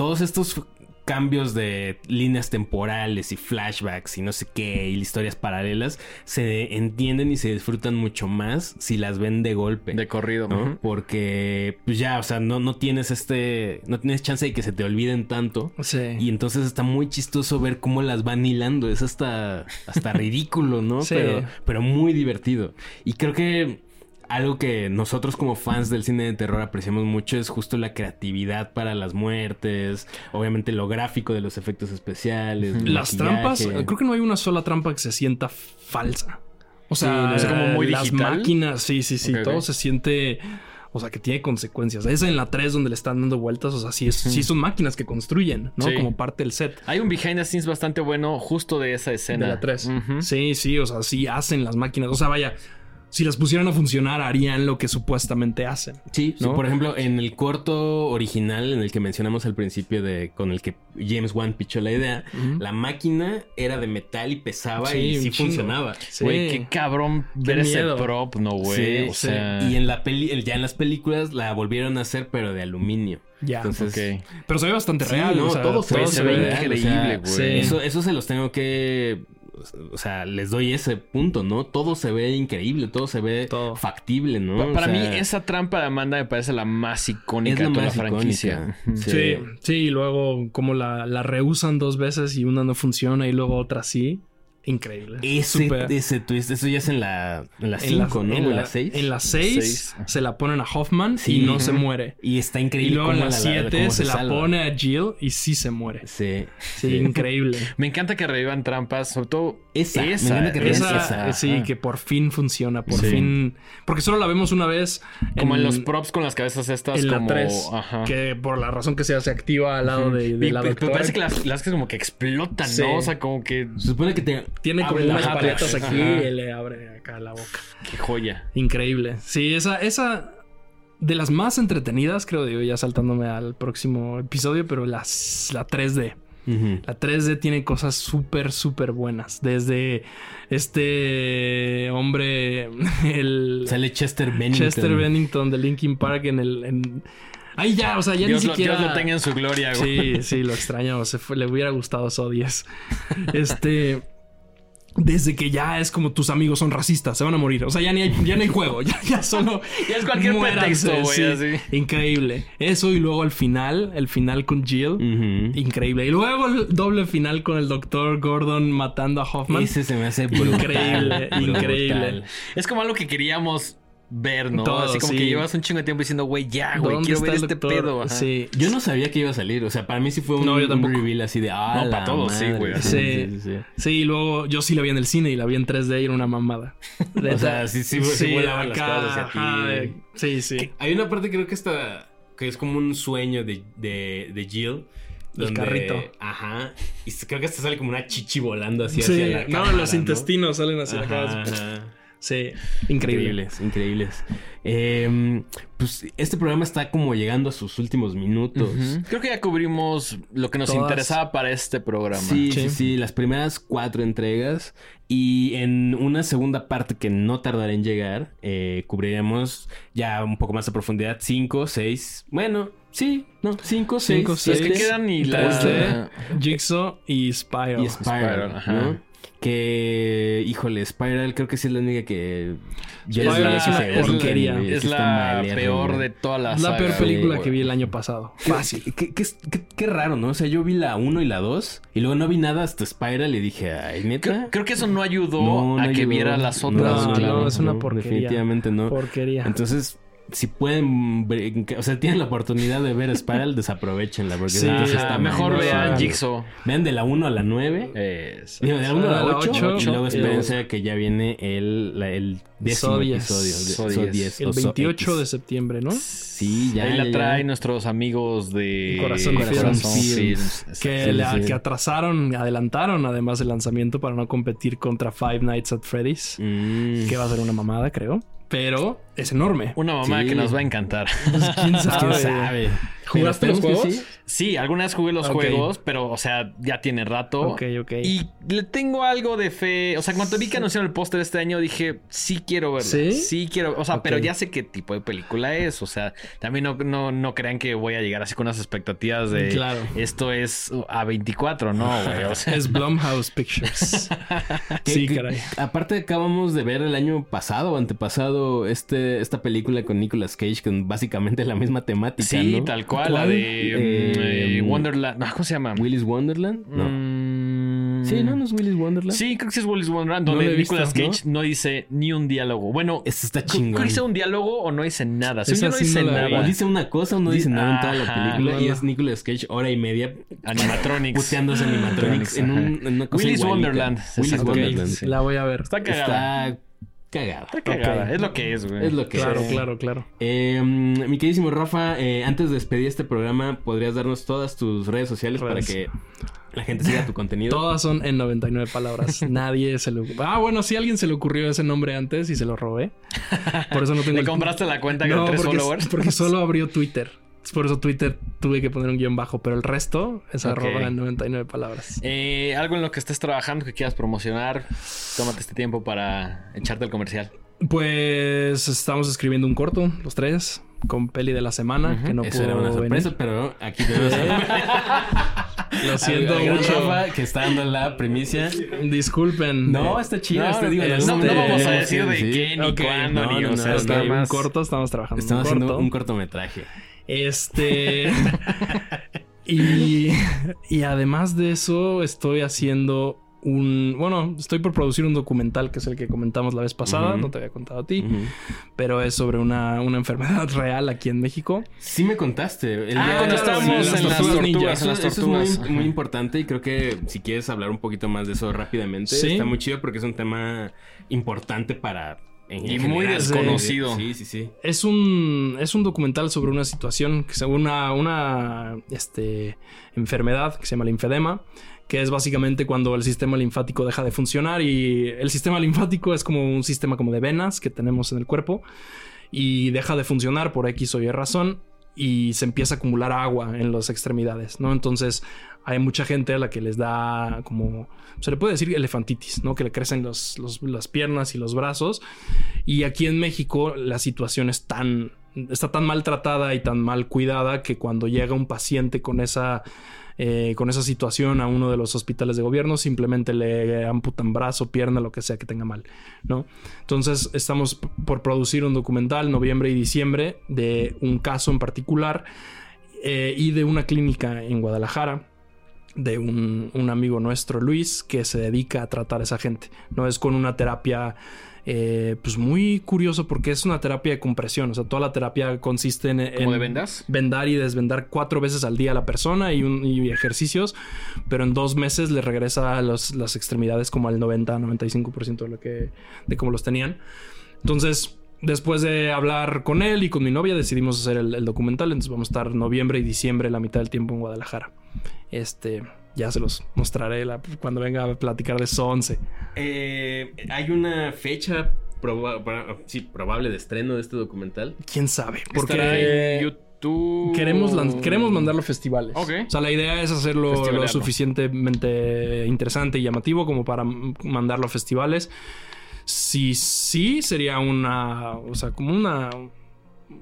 todos estos cambios de líneas temporales y flashbacks y no sé qué, y historias paralelas, se entienden y se disfrutan mucho más si las ven de golpe. De corrido, ¿no? Porque, pues ya, o sea, no, no tienes este. No tienes chance de que se te olviden tanto. Sí. Y entonces está muy chistoso ver cómo las van hilando. Es hasta, hasta *laughs* ridículo, ¿no? Sí. Pero, pero muy divertido. Y creo que algo que nosotros como fans del cine de terror apreciamos mucho es justo la creatividad para las muertes. Obviamente lo gráfico de los efectos especiales. Las maquillaje. trampas, creo que no hay una sola trampa que se sienta falsa. O sea, Sí, no, como muy las digital. máquinas, sí, sí, sí, todo se siente, o sea, que tiene consecuencias. Es en la 3 donde le están dando vueltas, o sea, sí, es, sí son máquinas que construyen, ¿no? Sí. Como parte del set. Hay un behind the scenes bastante bueno justo de esa escena. De la 3. Ujú. Sí, sí, o sea, sí hacen las máquinas. O sea, vaya, si las pusieran a funcionar, harían lo que supuestamente hacen. Sí, sí, ¿no? por ejemplo, en el corto original, en el que mencionamos al principio de con el que James Wan pichó la idea, la máquina era de metal y pesaba Sí, y sí chingo. funcionaba. Sí. Güey, qué cabrón ver ese prop, no, güey. Sí, o sí. sea. Y en la peli, ya en las películas la volvieron a hacer, pero de aluminio. Ya. Entonces, Ok. Pero se ve bastante Sí, real. no, o sea, todo Güey, todo se ve real, increíble, güey. sí. Eso, eso se los tengo que. O sea, les doy ese punto, ¿no? Todo se ve increíble, todo se ve Todo. factible, ¿no? Pa- O Para sea, mí, esa trampa de Amanda me parece la más icónica la de toda más la franquicia. Sí. Sí, sí, y luego como la, la reusan dos veces y una no funciona y luego otra sí. Increíble. Ese, Súper. ese twist, eso ya es en la 5, En la- ¿no? En En la la 6. En la 6 Seis. se la ponen a Hoffman Sí. y no se muere. Y está Y increíble. luego en cómo la la- 7 cómo se, la pone a Jill y sí se muere. Sí. Sí, increíble. *laughs* Me encanta que revivan trampas, sobre todo Esa, me esa. encanta que Esa, esa, sí, que por fin funciona, por Sí. fin. Porque solo la vemos una vez. Como en los props con las cabezas estas, en la como. 3. Ajá. Que por la razón que sea se activa al lado de, de Y la doctora. pero parece que las, las que como que explotan, Sí. ¿no? O sea, como que. Se supone que te. Tiene como abre unas boca. paletas aquí y le abre acá la boca. Qué joya. Increíble. Sí, esa, esa de las más entretenidas, creo, digo, ya saltándome al próximo episodio, pero las, la 3D. Ujú. La 3D tiene cosas súper, súper buenas. Desde este hombre, *laughs* el Sale Chester Bennington. Chester Bennington de Linkin Park en el... En... Ahí ya, o sea, ya Dios, ni lo, siquiera... Dios lo tenga en su gloria, güey. Sí, sí, lo extraño. Se fue, le hubiera gustado So 10. *laughs* Este. Desde que ya es como tus amigos son racistas, se van a morir. O sea, ya ni hay, ya no hay juego, *laughs* ya, ya solo. *laughs* Ya es cualquier pretexto, güey, sí. así. Increíble. Eso y luego al final, el final con Jill. Increíble. Y luego el doble final con el doctor Gordon matando a Hoffman. Ese se me hace brutal. Increíble, Brutal. increíble. Es como algo que queríamos ver, ¿no? Todo, Así como sí. que llevas un chingo de tiempo diciendo, güey, ya, güey, ¿Dónde quiero ver este doctor? pedo. Ajá. Sí. Yo no sabía que iba a salir. O sea, para mí sí fue un, No, un reveal así de. Ah, No, para la todos, sí, madre". güey. Sí. sí, sí. Sí, y luego yo sí la vi en el cine y la vi en 3D y era una mamada. *laughs* O sea, sí, sí, sí volaban las cosas ti. ajá, Sí, sí. Hay una parte creo que está que es como un sueño de, de, de Jill. El carrito. Ajá. Y creo que hasta sale como una chichi volando así Sí, hacia la no, los intestinos salen hacia Ajá, acá. ajá. Sí, increíble. Increíbles, increíbles. Eh, pues este programa está como llegando a sus últimos minutos. Creo que ya cubrimos lo que nos Todas. interesaba para este programa. Sí, sí, Sí. sí, las primeras cuatro entregas y en una segunda parte que no tardará en llegar, eh, cubriremos ya un poco más a profundidad cinco, seis, bueno, sí, no, cinco, seis, Cinco, Las seis. que quedan y la... 3D, Jigsaw y Spiral. y Spiral, Spiral, ajá. Que, híjole, Spiral creo que sí es la única que yo Es les la- es porquería, güey, Es la peor de todas las la peor película güey. que vi el año pasado. Fácil. Qué, qué- qué- qué raro, ¿no? O sea, yo vi la 1 y la 2 y luego no vi nada hasta Spiral y dije, ay, neta. Creo, creo que eso no ayudó No, no a que ayudó. viera las otras. No, güey. no, es una porquería. Definitivamente no. Porquería. Entonces, si pueden, o sea, tienen la oportunidad de ver Spiral, desaprovechenla porque Sí, ah, está mejor mal. vean no, Jigsaw. Vean de la 1 a la 9. Es- Digo, de la 1 a la a la 8, ocho, y luego espérense que ya viene el, la- el décimo So episodio. de- So So diez. 10 el o So 28 de septiembre, ¿no? Sí, ya. Ahí la traen nuestros amigos de Corazón Corazón Films. Films. Que, Sí, la- sí. que atrasaron, adelantaron además el lanzamiento para no competir contra Five Nights at Freddy's. Mm. Que va a ser una mamada, creo. Pero es enorme. Una mamá Sí. que nos va a encantar. Pues, ¿Quién sabe? *laughs* ¿Quién sabe? ¿Jugaste los juegos? sí. Sí, algunas vez jugué los juegos, pero, o sea, ya tiene rato. Ok, ok. Y le tengo algo de fe. O sea, cuando vi que anunciaron el póster este año, dije, sí quiero verlo. ¿Sí? quiero. O sea, pero ya sé qué tipo de película es. O sea, también no, no, no crean que voy a llegar así con unas expectativas de Claro. esto es A24, no, güey. O sea, *laughs* Es Blumhouse Pictures. *laughs* Sí, caray. Aparte acabamos de ver el año pasado o antepasado este, esta película con Nicolas Cage con básicamente la misma temática, sí, ¿no? tal cual. La de Eh, eh, Wonderland. No, ¿cómo se llama? Willy's Wonderland. No. Mm, Sí, ¿no? ¿No es Willy's Wonderland? Sí, creo que sí es Willis Wonderland, No donde visto, Nicolas Cage ¿no? dice ni un diálogo. Bueno, Eso está creo chingón. que dice un diálogo o no dice nada. No sí dice no vi. nada. O dice una cosa o no dice nada en toda la película. No, y no. es Nicolas Cage hora y media Animatronics. puteándose *gasps* animatronics en, un, en una cosa Willy's igualita. Wonderland. Ok, Wonderland. sí. La voy a ver. Está cagada. Está Está cagada. Ok. Es lo que es, güey. Es lo que Claro, es. claro, claro. Eh, mi queridísimo Rafa, eh, antes de despedir este programa, ¿podrías darnos todas tus redes sociales Redes. para que la gente siga tu contenido? Todas son en 99 palabras. *laughs* Nadie se le... Ah, bueno, sí, alguien se le ocurrió ese nombre antes y se lo robé. Por eso no tengo... ¿Le el- compraste la cuenta No, con tres porque, followers? porque solo *laughs* abrió Twitter. Por eso Twitter tuve que poner un guion bajo, pero el resto es Ok. arroba en 99 palabras. Eh, algo en lo que estés trabajando que quieras promocionar, tómate este tiempo para echarte el comercial. Pues estamos escribiendo un corto, los tres, con peli de la semana, Ujú. que no Eso pudo era una sorpresa, venir. pero aquí tenemos... *laughs* Lo siento Al- al gran mucho. Rafa, que está dando la primicia. Disculpen. No, está chido. No, este, digo, no, en no, no vamos a decir de sí. qué, ni cuándo, No, ni... no, o sea, un corto, estamos trabajando. Estamos un haciendo un cortometraje. Este. *laughs* y, y además de eso, estoy haciendo un. Bueno, estoy por producir un documental que es el que comentamos la vez pasada. No te había contado a ti, pero es sobre una, una enfermedad *laughs* real aquí en México. Sí me contaste. El Ah, día- cuando sí, estábamos en las tortugas tortugas, ninjas. en las Eso- eso tortugas. es muy, importante y creo que si quieres hablar un poquito más de eso rápidamente, Sí. está muy chido porque es un tema importante para... en- Y muy desconocido. Sí, sí, sí. Es un, es un documental sobre una situación, que se una, una este, enfermedad que se llama linfedema, que es básicamente cuando el sistema linfático deja de funcionar y el sistema linfático es como un sistema como de venas que tenemos en el cuerpo y deja de funcionar por X o Y razón y se empieza a acumular agua en las extremidades, ¿no? Entonces hay mucha gente a la que les da como, se le puede decir elefantitis, ¿no? Que le crecen las piernas y los brazos. Y aquí en México la situación es tan, está tan maltratada y tan mal cuidada que cuando llega un paciente con esa, eh, con esa situación a uno de los hospitales de gobierno, simplemente le amputan brazo, pierna, lo que sea que tenga mal, ¿no? Entonces estamos por producir un documental noviembre y diciembre de un caso en particular eh, y de una clínica en Guadalajara de un, un amigo nuestro, Luis, que se dedica a tratar a esa gente. No es con una terapia, eh, pues muy curioso porque es una terapia de compresión. O sea, toda la terapia consiste en... ¿Como en de vendas? Vendar y desvendar cuatro veces al día a la persona y, un- y ejercicios, pero en dos meses le regresa los- las extremidades como al 90-95% de lo que de cómo los tenían. Entonces, después de hablar con él y con mi novia, decidimos hacer el, el documental. Entonces vamos a estar noviembre y diciembre la mitad del tiempo en Guadalajara. Este, ya se los mostraré la- cuando venga a platicar de Sonce. Eh, hay una fecha proba- para- sí, probable de estreno de este documental. ¿Quién sabe? Porque Estará en YouTube. Queremos, queremos mandarlo a festivales. Ok. O sea, la idea es hacerlo lo suficientemente interesante y llamativo como para mandarlo a festivales. Si sí, sería una. O sea, como una.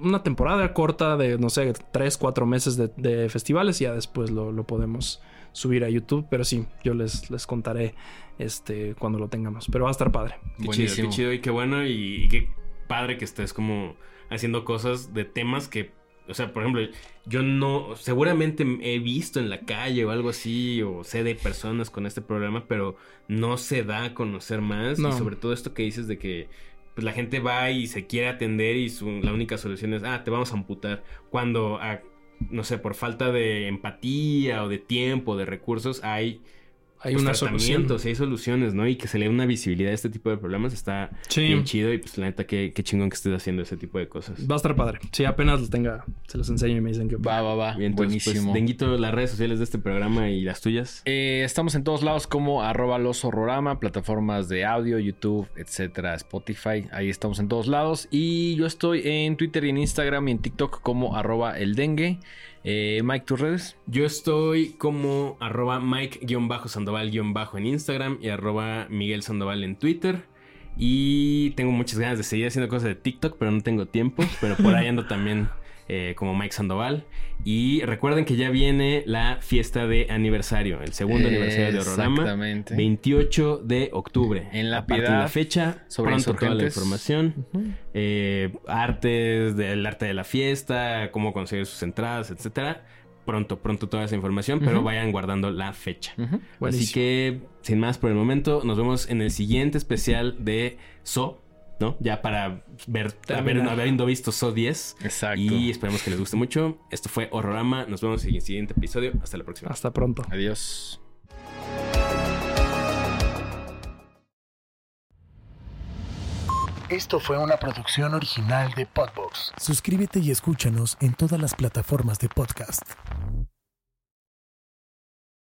Una temporada corta de, no sé, tres, cuatro meses de, de festivales y ya después lo, lo podemos subir a YouTube. Pero sí, yo les, les contaré este cuando lo tengamos. Pero va a estar padre. Qué Buenísimo. chido, qué chido y qué bueno y, y qué padre que estés como haciendo cosas de temas que, o sea, por ejemplo, yo no, seguramente he visto en la calle o algo así o sé de personas con este problema, pero no se da a conocer más No. y sobre todo esto que dices de que pues la gente va y se quiere atender y su- la única solución es, ah, te vamos a amputar, cuando, no sé, por falta de empatía o de tiempo, de recursos, hay Hay pues, una solución. y hay soluciones, ¿no? Y que se le dé una visibilidad a este tipo de problemas está Sí. bien chido. Y pues la neta, qué, qué chingón que estés haciendo ese tipo de cosas. Va a estar padre. Si apenas lo tenga, se los enseño y me dicen que Va, va, va. Bien, entonces, Buenísimo. Pues, Denguito, las redes sociales de este programa y las tuyas. Eh, estamos en todos lados como arroba los horrorama, plataformas de audio, YouTube, etcétera, Spotify. Ahí estamos en todos lados. Y yo estoy en Twitter y en Instagram y en TikTok como arroba el dengue. Eh, Mike, tus redes. Yo estoy como arroba Mike-Sandoval- en Instagram y arroba Miguel Sandoval en Twitter. Y tengo muchas ganas de seguir haciendo cosas de TikTok, pero no tengo tiempo. Pero por ahí ando también *laughs* eh, como Mike Sandoval. Y recuerden que ya viene la fiesta de aniversario, el segundo aniversario de Horrorama. Exactamente. 28 de octubre. En La partir de Piedad, la fecha, sobre pronto toda la información. eh, artes, del arte de la fiesta, cómo conseguir sus entradas, etcétera. Pronto, pronto toda esa información, pero vayan guardando la fecha. Así que, sin más por el momento, nos vemos en el siguiente especial de So, ¿no? Ya para ver, haber, habiendo visto So 10. Exacto. Y esperemos que les guste mucho. Esto fue Horrorama. Nos vemos en el siguiente episodio. Hasta la próxima. Hasta pronto. Adiós. Esto fue una producción original de Podbox. Suscríbete y escúchanos en todas las plataformas de podcast.